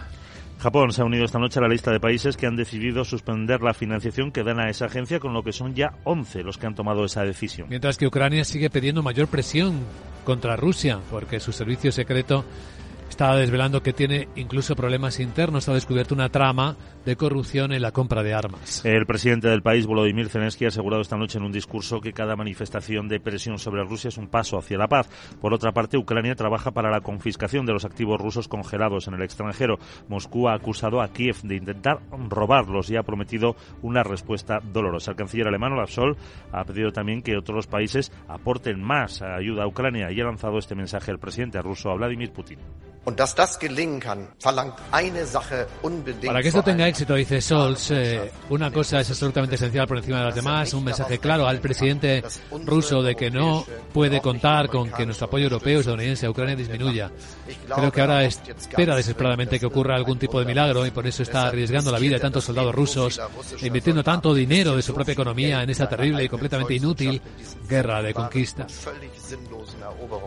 Japón se ha unido esta noche a la lista de países que han decidido suspender la financiación que dan a esa agencia, con lo que son ya 11 los que han tomado esa decisión. Mientras que Ucrania sigue pidiendo mayor presión contra Rusia, porque su servicio secreto está desvelando que tiene incluso problemas internos. Ha descubierto una trama de corrupción en la compra de armas. El presidente del país, Volodymyr Zelensky, ha asegurado esta noche en un discurso que cada manifestación de presión sobre Rusia es un paso hacia la paz. Por otra parte, Ucrania trabaja para la confiscación de los activos rusos congelados en el extranjero. Moscú ha acusado a Kiev de intentar robarlos y ha prometido una respuesta dolorosa. El canciller alemán Olaf Scholz ha pedido también que otros países aporten más ayuda a Ucrania y ha lanzado este mensaje al presidente ruso, Vladimir Putin. Para que esto tenga éxito, dice Scholz, eh, una cosa es absolutamente esencial por encima de las demás, un mensaje claro al presidente ruso de que no puede contar con que nuestro apoyo europeo estadounidense a Ucrania disminuya. Creo que ahora espera desesperadamente que ocurra algún tipo de milagro y por eso está arriesgando la vida de tantos soldados rusos, invirtiendo tanto dinero de su propia economía en esta terrible y completamente inútil guerra de conquista.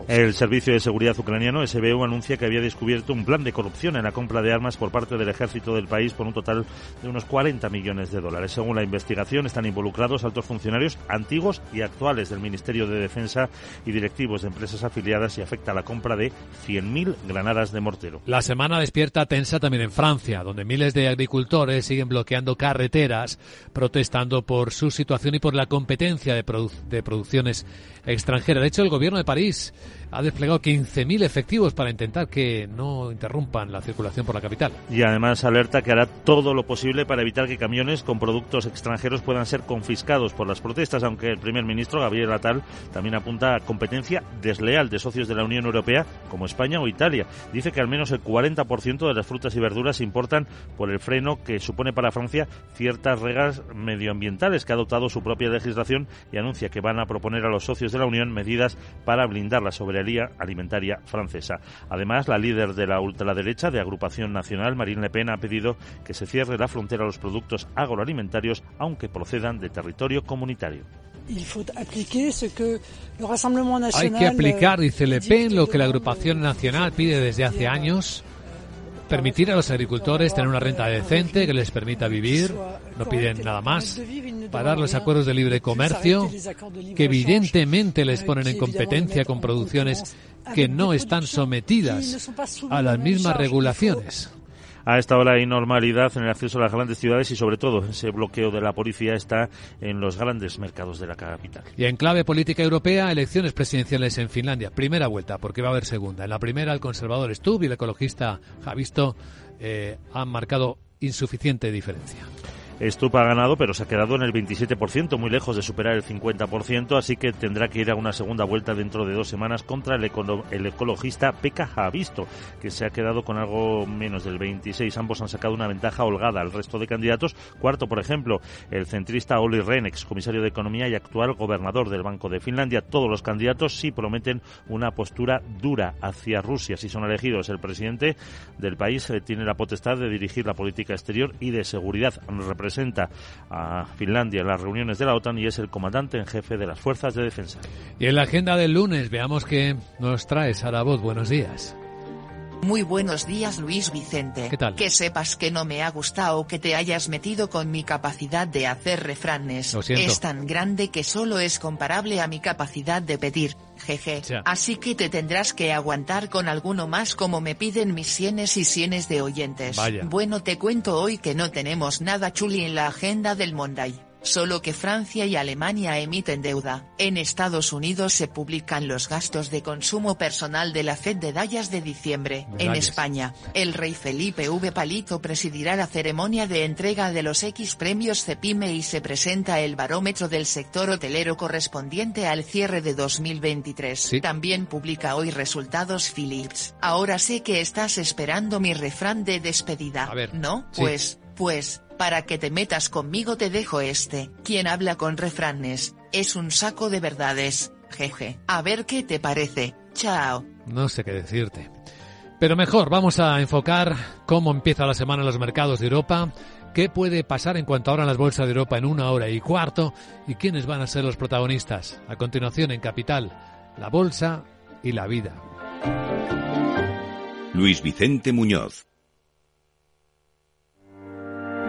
El Servicio de Seguridad Ucraniano, SBU, anuncia que había descubierto un plan de corrupción en la compra de armas por parte del ejército del país por un total de unos 40 millones de dólares. Según la investigación, están involucrados altos funcionarios antiguos y actuales del Ministerio de Defensa y directivos de empresas afiliadas y afecta a la compra de 100.000 granadas de mortero. La semana despierta tensa también en Francia, donde miles de agricultores siguen bloqueando carreteras, protestando por su situación y por la competencia de, de producciones extranjeras. De hecho, el gobierno de París ha desplegado 15.000 efectivos para intentar que no interrumpan la circulación por la capital. Y además alerta que hará todo lo posible para evitar que camiones con productos extranjeros puedan ser confiscados por las protestas, aunque el primer ministro Gabriel Attal también apunta a competencia desleal de socios de la Unión Europea como España o Italia. Dice que al menos el 40% de las frutas y verduras se importan por el freno que supone para Francia ciertas reglas medioambientales que ha adoptado su propia legislación y anuncia que van a proponer a los socios de la Unión medidas para blindar la soberanía alimentaria francesa. Además, la líder de la ultraderecha de Agrupación Nacional, Marine Le Pen, ha pedido que se cierre la frontera a los productos agroalimentarios, aunque procedan de territorio comunitario. Hay que aplicar, dice Le Pen, lo que la Agrupación Nacional pide desde hace años permitir a los agricultores tener una renta decente que les permita vivir, no piden nada más, parar los acuerdos de libre comercio, que evidentemente les ponen en competencia con producciones que no están sometidas a las mismas regulaciones. A esta hora hay normalidad en el acceso a las grandes ciudades y sobre todo ese bloqueo de la policía está en los grandes mercados de la capital. Y en clave política europea, elecciones presidenciales en Finlandia. Primera vuelta, porque va a haber segunda. En la primera, el conservador Stubb y el ecologista Javisto eh, han marcado insuficiente diferencia. Stupa ha ganado, pero se ha quedado en el 27%, muy lejos de superar el 50%, así que tendrá que ir a una segunda vuelta dentro de dos semanas contra el, ecologista Pekka Havisto, que se ha quedado con algo menos del 26%. Ambos han sacado una ventaja holgada al resto de candidatos. Cuarto, por ejemplo, el centrista Olli Rehn, comisario de Economía y actual gobernador del Banco de Finlandia. Todos los candidatos sí prometen una postura dura hacia Rusia si son elegidos. El presidente del país eh, tiene la potestad de dirigir la política exterior y de seguridad a Finlandia en las reuniones de la OTAN y es el comandante en jefe de las fuerzas de defensa. Y en la agenda del lunes veamos qué nos trae Sara. Buenos días. Muy buenos días Luis Vicente. ¿Qué tal? Que sepas que no me ha gustado que te hayas metido con mi capacidad de hacer refranes. Lo siento. Es tan grande que solo es comparable a mi capacidad de pedir. Jeje. Ya. Así que te tendrás que aguantar con alguno más como me piden mis cienes y cienes de oyentes. Vaya. Bueno te cuento hoy que no tenemos nada chuli en la agenda del Monday. Solo que Francia y Alemania emiten deuda. En Estados Unidos se publican los gastos de consumo personal de la Fed de Dallas de diciembre. En. España, el rey Felipe V Palito presidirá la ceremonia de entrega de los X premios Cepime y se presenta el barómetro del sector hotelero correspondiente al cierre de 2023. También publica hoy resultados Philips. Ahora sé que estás esperando mi refrán de despedida. A ver, ¿No? sí. Pues, Pues, para que te metas conmigo te dejo este. Quien habla con refranes, es un saco de verdades. Jeje. A ver qué te parece. Chao. No sé qué decirte. Pero mejor, vamos a enfocar cómo empieza la semana en los mercados de Europa, qué puede pasar en cuanto ahora en las bolsas de Europa en una hora y cuarto y quiénes van a ser los protagonistas. A continuación en Capital, la bolsa y la vida. Luis Vicente Muñoz.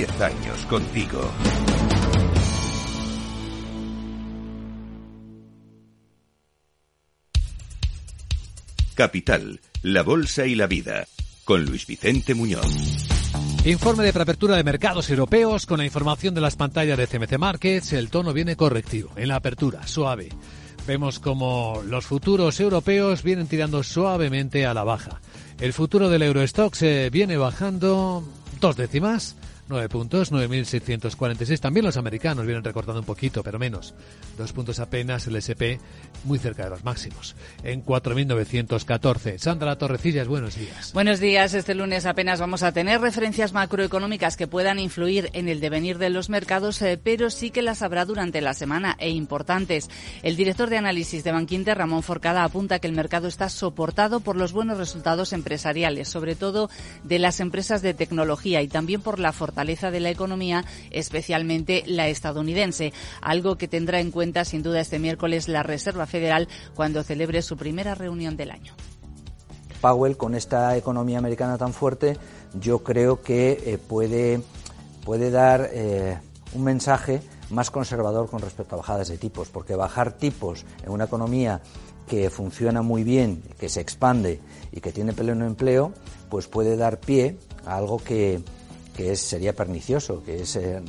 10 años contigo. Capital, la Bolsa y la Vida, con Luis Vicente Muñoz. Informe de preapertura de mercados europeos con la información de las pantallas de CMC Markets. El tono viene correctivo en la apertura, suave. Vemos como los futuros europeos vienen tirando suavemente a la baja. El futuro del Eurostox eh, viene bajando dos décimas 9 puntos, 9.646. También los americanos vienen recortando un poquito, pero menos. Dos puntos apenas el SP muy cerca de los máximos, en 4.914. Sandra Torrecillas, buenos días. Buenos días. Este lunes apenas vamos a tener referencias macroeconómicas que puedan influir en el devenir de los mercados, eh, pero sí que las habrá durante la semana e importantes. El director de análisis de Banquinte, Ramón Forcada, apunta que el mercado está soportado por los buenos resultados empresariales, sobre todo de las empresas de tecnología y también por la fortaleza de la economía, especialmente la estadounidense, algo que tendrá en cuenta sin duda este miércoles la Reserva Federal cuando celebre su primera reunión del año. Powell, con esta economía americana tan fuerte, yo creo que eh, puede, puede dar eh, un mensaje más conservador con respecto a bajadas de tipos, porque bajar tipos en una economía que funciona muy bien, que se expande y que tiene pleno empleo, pues puede dar pie a algo que, que sería pernicioso, que es eh,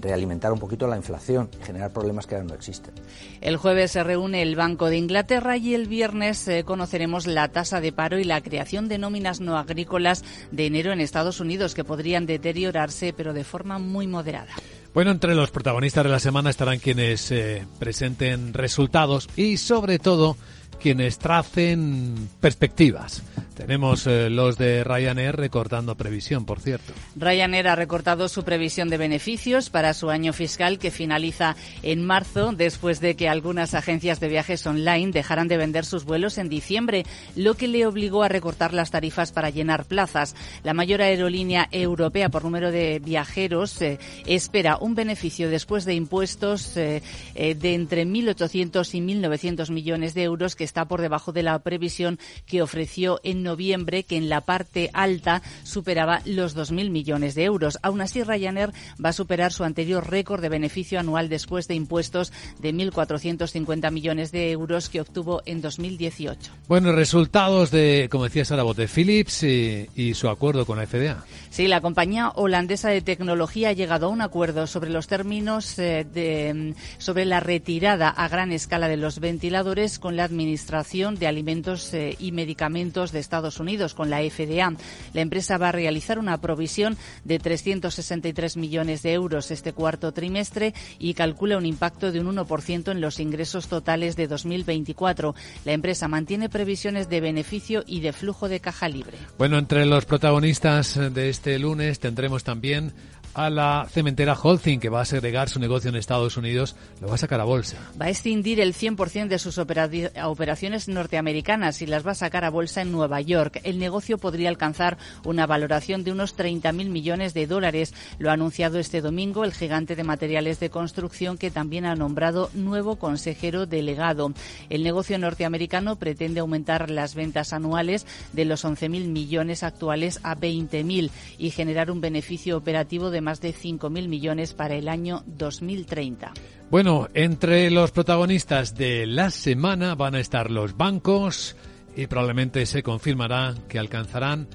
realimentar un poquito la inflación y generar problemas que ahora no existen. El jueves se reúne el Banco de Inglaterra y el viernes eh, conoceremos la tasa de paro y la creación de nóminas no agrícolas de enero en Estados Unidos, que podrían deteriorarse, pero de forma muy moderada. Bueno, entre los protagonistas de la semana estarán quienes eh, presenten resultados y, sobre todo, quienes tracen perspectivas. Tenemos eh, los de Ryanair recortando previsión, por cierto. Ryanair ha recortado su previsión de beneficios para su año fiscal que finaliza en marzo, después de que algunas agencias de viajes online dejaran de vender sus vuelos en diciembre, lo que le obligó a recortar las tarifas para llenar plazas. La mayor aerolínea europea por número de viajeros eh, espera un beneficio después de impuestos eh, de entre 1.800 y 1.900 millones de euros, que está por debajo de la previsión que ofreció en noviembre, que en la parte alta superaba los 2.000 millones de euros. Aún así, Ryanair va a superar su anterior récord de beneficio anual después de impuestos de 1.450 millones de euros que obtuvo en 2018. Bueno, resultados de, como decía Sara Bote, Philips y, y su acuerdo con la FDA. Sí, la compañía holandesa de tecnología ha llegado a un acuerdo sobre los términos eh, de, sobre la retirada a gran escala de los ventiladores con la Administración de Alimentos eh, y Medicamentos de Estados Unidos con la FDA. La empresa va a realizar una provisión de 363 millones de euros este cuarto trimestre y calcula un impacto de un 1% en los ingresos totales de 2024. La empresa mantiene previsiones de beneficio y de flujo de caja libre. Bueno, entre los protagonistas de este lunes tendremos también a la cementera Holcim, que va a segregar su negocio en Estados Unidos, lo va a sacar a bolsa. Va a escindir el 100% de sus operaciones norteamericanas y las va a sacar a bolsa en Nueva York. El negocio podría alcanzar una valoración de unos 30.000 millones de dólares. Lo ha anunciado este domingo el gigante de materiales de construcción que también ha nombrado nuevo consejero delegado. El negocio norteamericano pretende aumentar las ventas anuales de los 11.000 millones actuales a 20.000 y generar un beneficio operativo de más de 5.000 millones para el año 2030. Bueno, entre los protagonistas de la semana van a estar los bancos y probablemente se confirmará que alcanzarán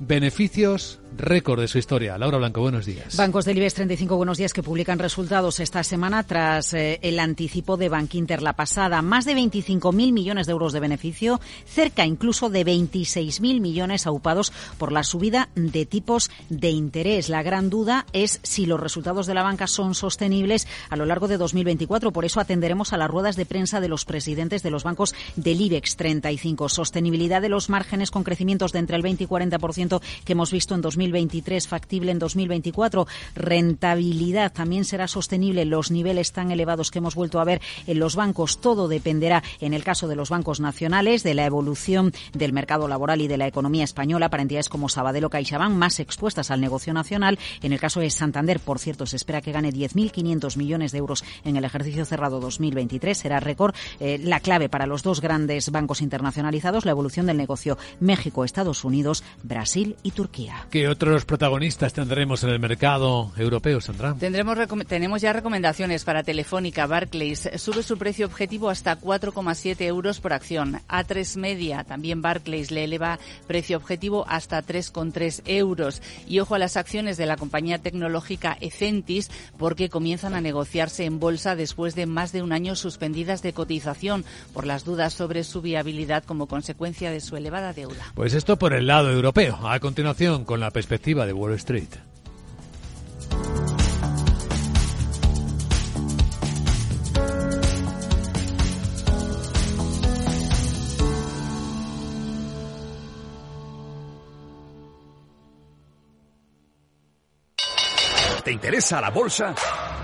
beneficios récord de su historia. Laura Blanco, buenos días. Bancos del IBEX 35, buenos días, que publican resultados esta semana tras eh, el anticipo de Bankinter la pasada. Más de 25.000 millones de euros de beneficio, cerca incluso de 26.000 millones aupados por la subida de tipos de interés. La gran duda es si los resultados de la banca son sostenibles a lo largo de 2024. Por eso atenderemos a las ruedas de prensa de los presidentes de los bancos del IBEX 35. Sostenibilidad de los márgenes con crecimientos de entre el 20 y 40% que hemos visto en 2024 2023, factible en 2024. Rentabilidad también será sostenible. Los niveles tan elevados que hemos vuelto a ver en los bancos, todo dependerá, en el caso de los bancos nacionales, de la evolución del mercado laboral y de la economía española para entidades como Sabadell CaixaBank, más expuestas al negocio nacional. En el caso de Santander, por cierto, se espera que gane 10.500 millones de euros en el ejercicio cerrado 2023. Será récord. Eh, la clave para los dos grandes bancos internacionalizados, la evolución del negocio México, Estados Unidos, Brasil y Turquía otros protagonistas tendremos en el mercado europeo, Sandra? Tendremos tenemos ya recomendaciones para Telefónica. Barclays sube su precio objetivo hasta 4,7 euros por acción. A3 Media, también Barclays, le eleva precio objetivo hasta 3,3 euros. Y ojo a las acciones de la compañía tecnológica Ecentis, porque comienzan a negociarse en bolsa después de más de un año suspendidas de cotización por las dudas sobre su viabilidad como consecuencia de su elevada deuda. Pues esto por el lado europeo. A continuación, con la perspectiva de Wall Street. ¿Te interesa la bolsa?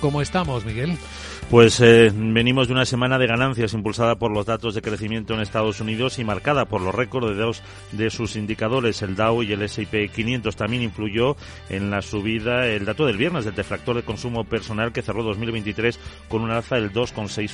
¿cómo estamos, Miguel? Pues eh, venimos de una semana de ganancias impulsada por los datos de crecimiento en Estados Unidos y marcada por los récords de dos de sus indicadores, el Dow y el S&P 500. También influyó en la subida el dato del viernes del defractor de consumo personal que cerró 2023 con un alza del 2,6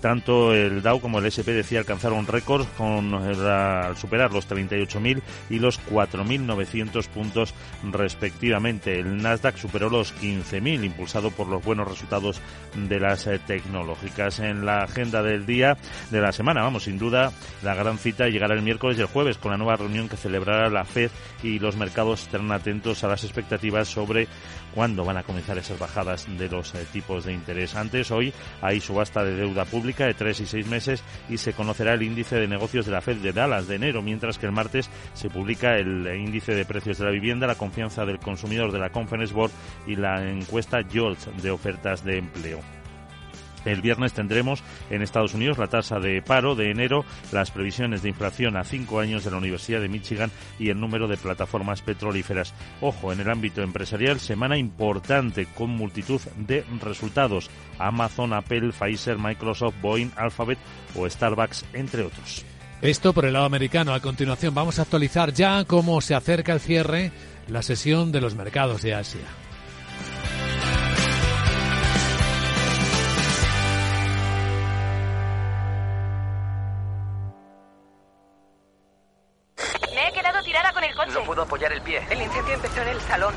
tanto el Dow como el S&P decía alcanzaron récords con al superar los 38.000 y los 4.900 puntos respectivamente. El Nasdaq superó los 15.000 impulsado por los buenos resultados de las eh, tecnológicas. En la agenda del día de la semana, vamos, sin duda la gran cita llegará el miércoles y el jueves con la nueva reunión que celebrará la Fed y los mercados estarán atentos a las expectativas sobre cuándo van a comenzar esas bajadas de los eh, tipos de interés. Antes, hoy hay subasta de deuda pública de tres y seis meses y se conocerá el índice de negocios de la Fed de Dallas de enero, mientras que el martes se publica el índice de precios de la vivienda, la confianza del consumidor de la Conference Board y la encuesta JOLTS de ofertas de empleo. El viernes tendremos en Estados Unidos la tasa de paro de enero, las previsiones de inflación a cinco años de la Universidad de Michigan y el número de plataformas petrolíferas. Ojo, en el ámbito empresarial, semana importante con multitud de resultados. Amazon, Apple, Pfizer, Microsoft, Boeing, Alphabet o Starbucks, entre otros. Esto por el lado americano. A continuación vamos a actualizar ya cómo se acerca el cierre la sesión de los mercados de Asia. No puedo apoyar el pie. El incendio empezó en el salón.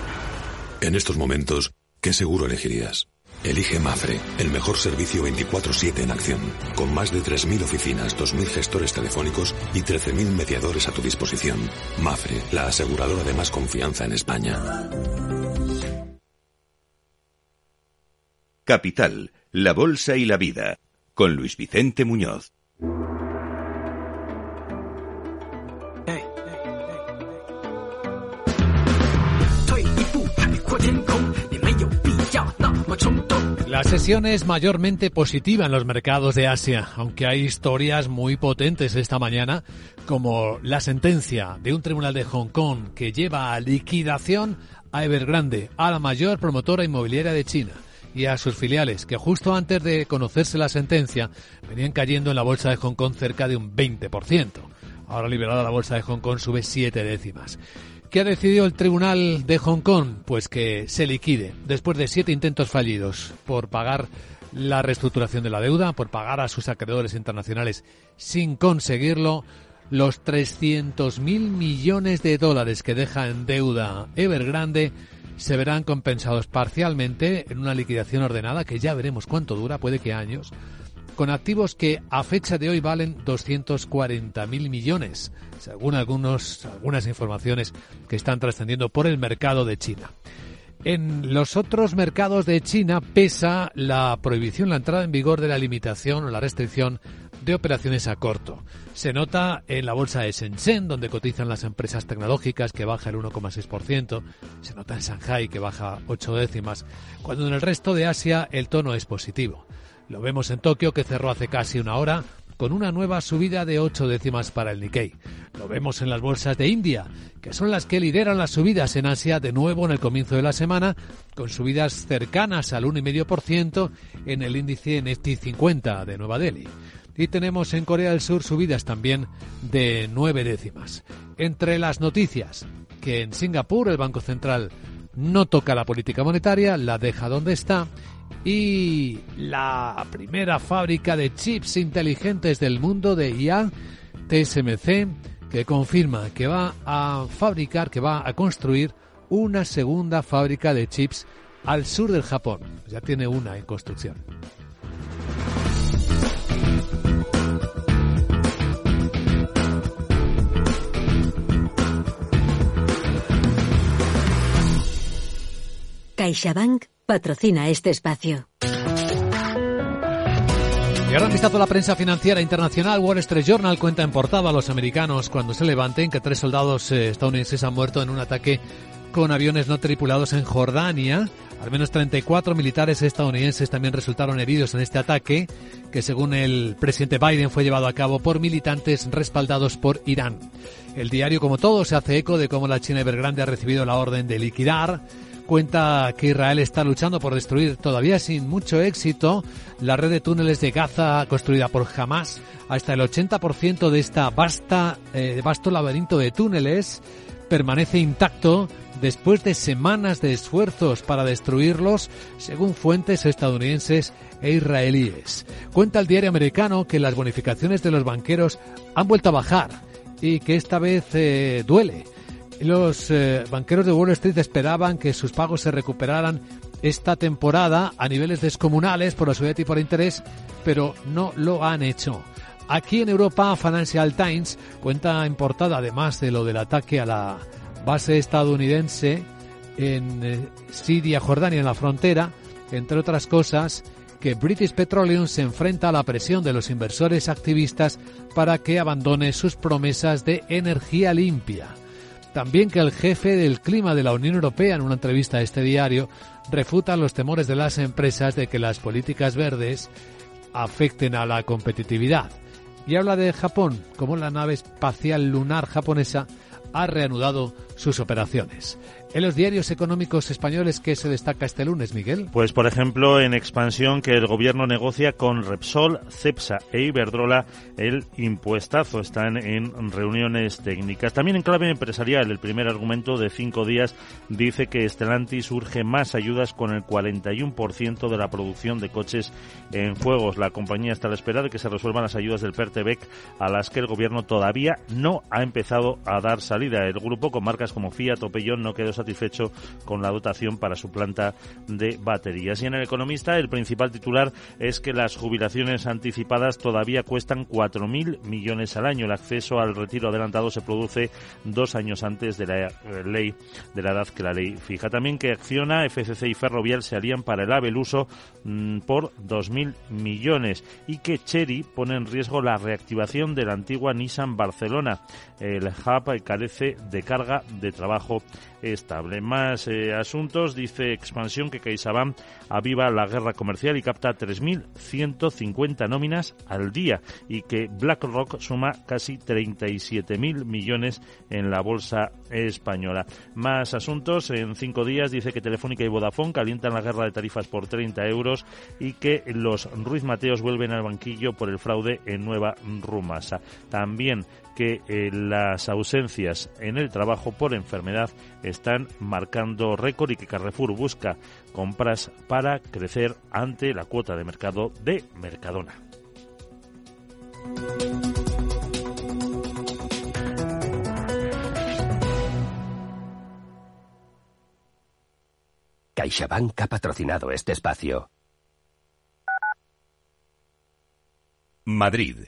En estos momentos, ¿qué seguro elegirías? Elige Mafre, el mejor servicio 24/7 en acción, con más de 3.000 oficinas, 2.000 gestores telefónicos y 13.000 mediadores a tu disposición. Mafre, la aseguradora de más confianza en España. Capital, la Bolsa y la Vida, con Luis Vicente Muñoz. La sesión es mayormente positiva en los mercados de Asia, aunque hay historias muy potentes esta mañana, como la sentencia de un tribunal de Hong Kong que lleva a liquidación a Evergrande, a la mayor promotora inmobiliaria de China y a sus filiales, que justo antes de conocerse la sentencia venían cayendo en la bolsa de Hong Kong cerca de un 20%. Ahora liberada la bolsa de Hong Kong sube siete décimas. ¿Qué ha decidido el Tribunal de Hong Kong? Pues que se liquide después de siete intentos fallidos por pagar la reestructuración de la deuda, por pagar a sus acreedores internacionales sin conseguirlo, los 300.000 millones de dólares que deja en deuda Evergrande se verán compensados parcialmente en una liquidación ordenada que ya veremos cuánto dura, puede que años, con activos que a fecha de hoy valen 240.000 millones, según algunos, algunas informaciones que están trascendiendo por el mercado de China. En los otros mercados de China pesa la prohibición, la entrada en vigor de la limitación o la restricción de operaciones a corto. Se nota en la bolsa de Shenzhen, donde cotizan las empresas tecnológicas, que baja el 1,6%. Se nota en Shanghai, que baja 8 décimas. Cuando en el resto de Asia el tono es positivo. Lo vemos en Tokio, que cerró hace casi una hora, con una nueva subida de 8 décimas para el Nikkei. Lo vemos en las bolsas de India, que son las que lideran las subidas en Asia de nuevo en el comienzo de la semana, con subidas cercanas al 1,5% en el índice Nifty 50 de Nueva Delhi. Y tenemos en Corea del Sur subidas también de 9 décimas. Entre las noticias, que en Singapur el Banco Central no toca la política monetaria, la deja donde está y la primera fábrica de chips inteligentes del mundo de IA, TSMC, que confirma que va a fabricar, que va a construir una segunda fábrica de chips al sur del Japón. Ya tiene una en construcción. CaixaBank patrocina este espacio. Y ahora han visto la prensa financiera internacional. Wall Street Journal cuenta en portada a los americanos cuando se levanten que tres soldados eh, estadounidenses han muerto en un ataque con aviones no tripulados en Jordania. Al menos 34 militares estadounidenses también resultaron heridos en este ataque, que según el presidente Biden fue llevado a cabo por militantes respaldados por Irán. El diario, como todo, se hace eco de cómo la China Evergrande ha recibido la orden de liquidar cuenta que Israel está luchando por destruir todavía sin mucho éxito la red de túneles de Gaza construida por Hamas. Hasta el 80% de esta vasta, eh, vasto laberinto de túneles permanece intacto después de semanas de esfuerzos para destruirlos, según fuentes estadounidenses e israelíes. Cuenta el diario americano que las bonificaciones de los banqueros han vuelto a bajar y que esta vez eh, duele los eh, banqueros de Wall Street esperaban que sus pagos se recuperaran esta temporada a niveles descomunales por la subida de tipo de interés, pero no lo han hecho. Aquí en Europa, Financial Times cuenta en portada, además de lo del ataque a la base estadounidense en eh, Siria, Jordania, en la frontera, entre otras cosas, que British Petroleum se enfrenta a la presión de los inversores activistas para que abandone sus promesas de energía limpia. También que el jefe del clima de la Unión Europea en una entrevista a este diario refuta los temores de las empresas de que las políticas verdes afecten a la competitividad. Y habla de Japón, como la nave espacial lunar japonesa ha reanudado sus operaciones. En los diarios económicos españoles, ¿qué se destaca este lunes, Miguel? Pues, por ejemplo, en expansión que el gobierno negocia con Repsol, Cepsa e Iberdrola el impuestazo. Están en reuniones técnicas. También en clave empresarial, el primer argumento de cinco días dice que Stellantis urge más ayudas con el 41% de la producción de coches en juegos. La compañía está a la espera de que se resuelvan las ayudas del PERTEBEC a las que el gobierno todavía no ha empezado a dar salida. El grupo, con marcas como Fiat o Peugeot, no quedó satisfecho con la dotación para su planta de baterías. Y en el Economista, el principal titular es que las jubilaciones anticipadas todavía cuestan 4.000 millones al año. El acceso al retiro adelantado se produce dos años antes de la eh, ley, de la edad que la ley fija. También que Acciona, FCC y Ferrovial se alían para el AVE uso mm, por 2.000 millones y que Cherry pone en riesgo la reactivación de la antigua Nissan Barcelona. El hub carece de carga de trabajo estable. Más eh, asuntos, dice Expansión que CaixaBank aviva la guerra comercial y capta 3.150 nóminas al día y que BlackRock suma casi 37.000 millones en la bolsa española. Más asuntos, en cinco días dice que Telefónica y Vodafone calientan la guerra de tarifas por 30 euros y que los Ruiz Mateos vuelven al banquillo por el fraude en Nueva Rumasa. También que eh, las ausencias en el trabajo por enfermedad están marcando récord y que Carrefour busca compras para crecer ante la cuota de mercado de Mercadona. CaixaBank ha patrocinado este espacio. Madrid,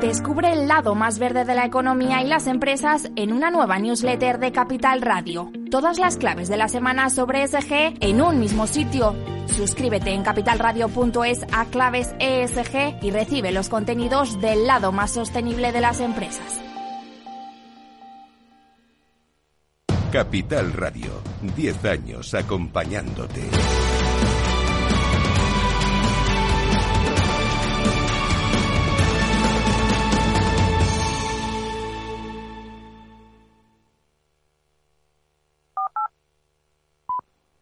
Descubre el lado más verde de la economía y las empresas en una nueva newsletter de Capital Radio. Todas las claves de la semana sobre ESG en un mismo sitio. Suscríbete en capitalradio.es a claves ESG y recibe los contenidos del lado más sostenible de las empresas. Capital Radio, 10 años acompañándote.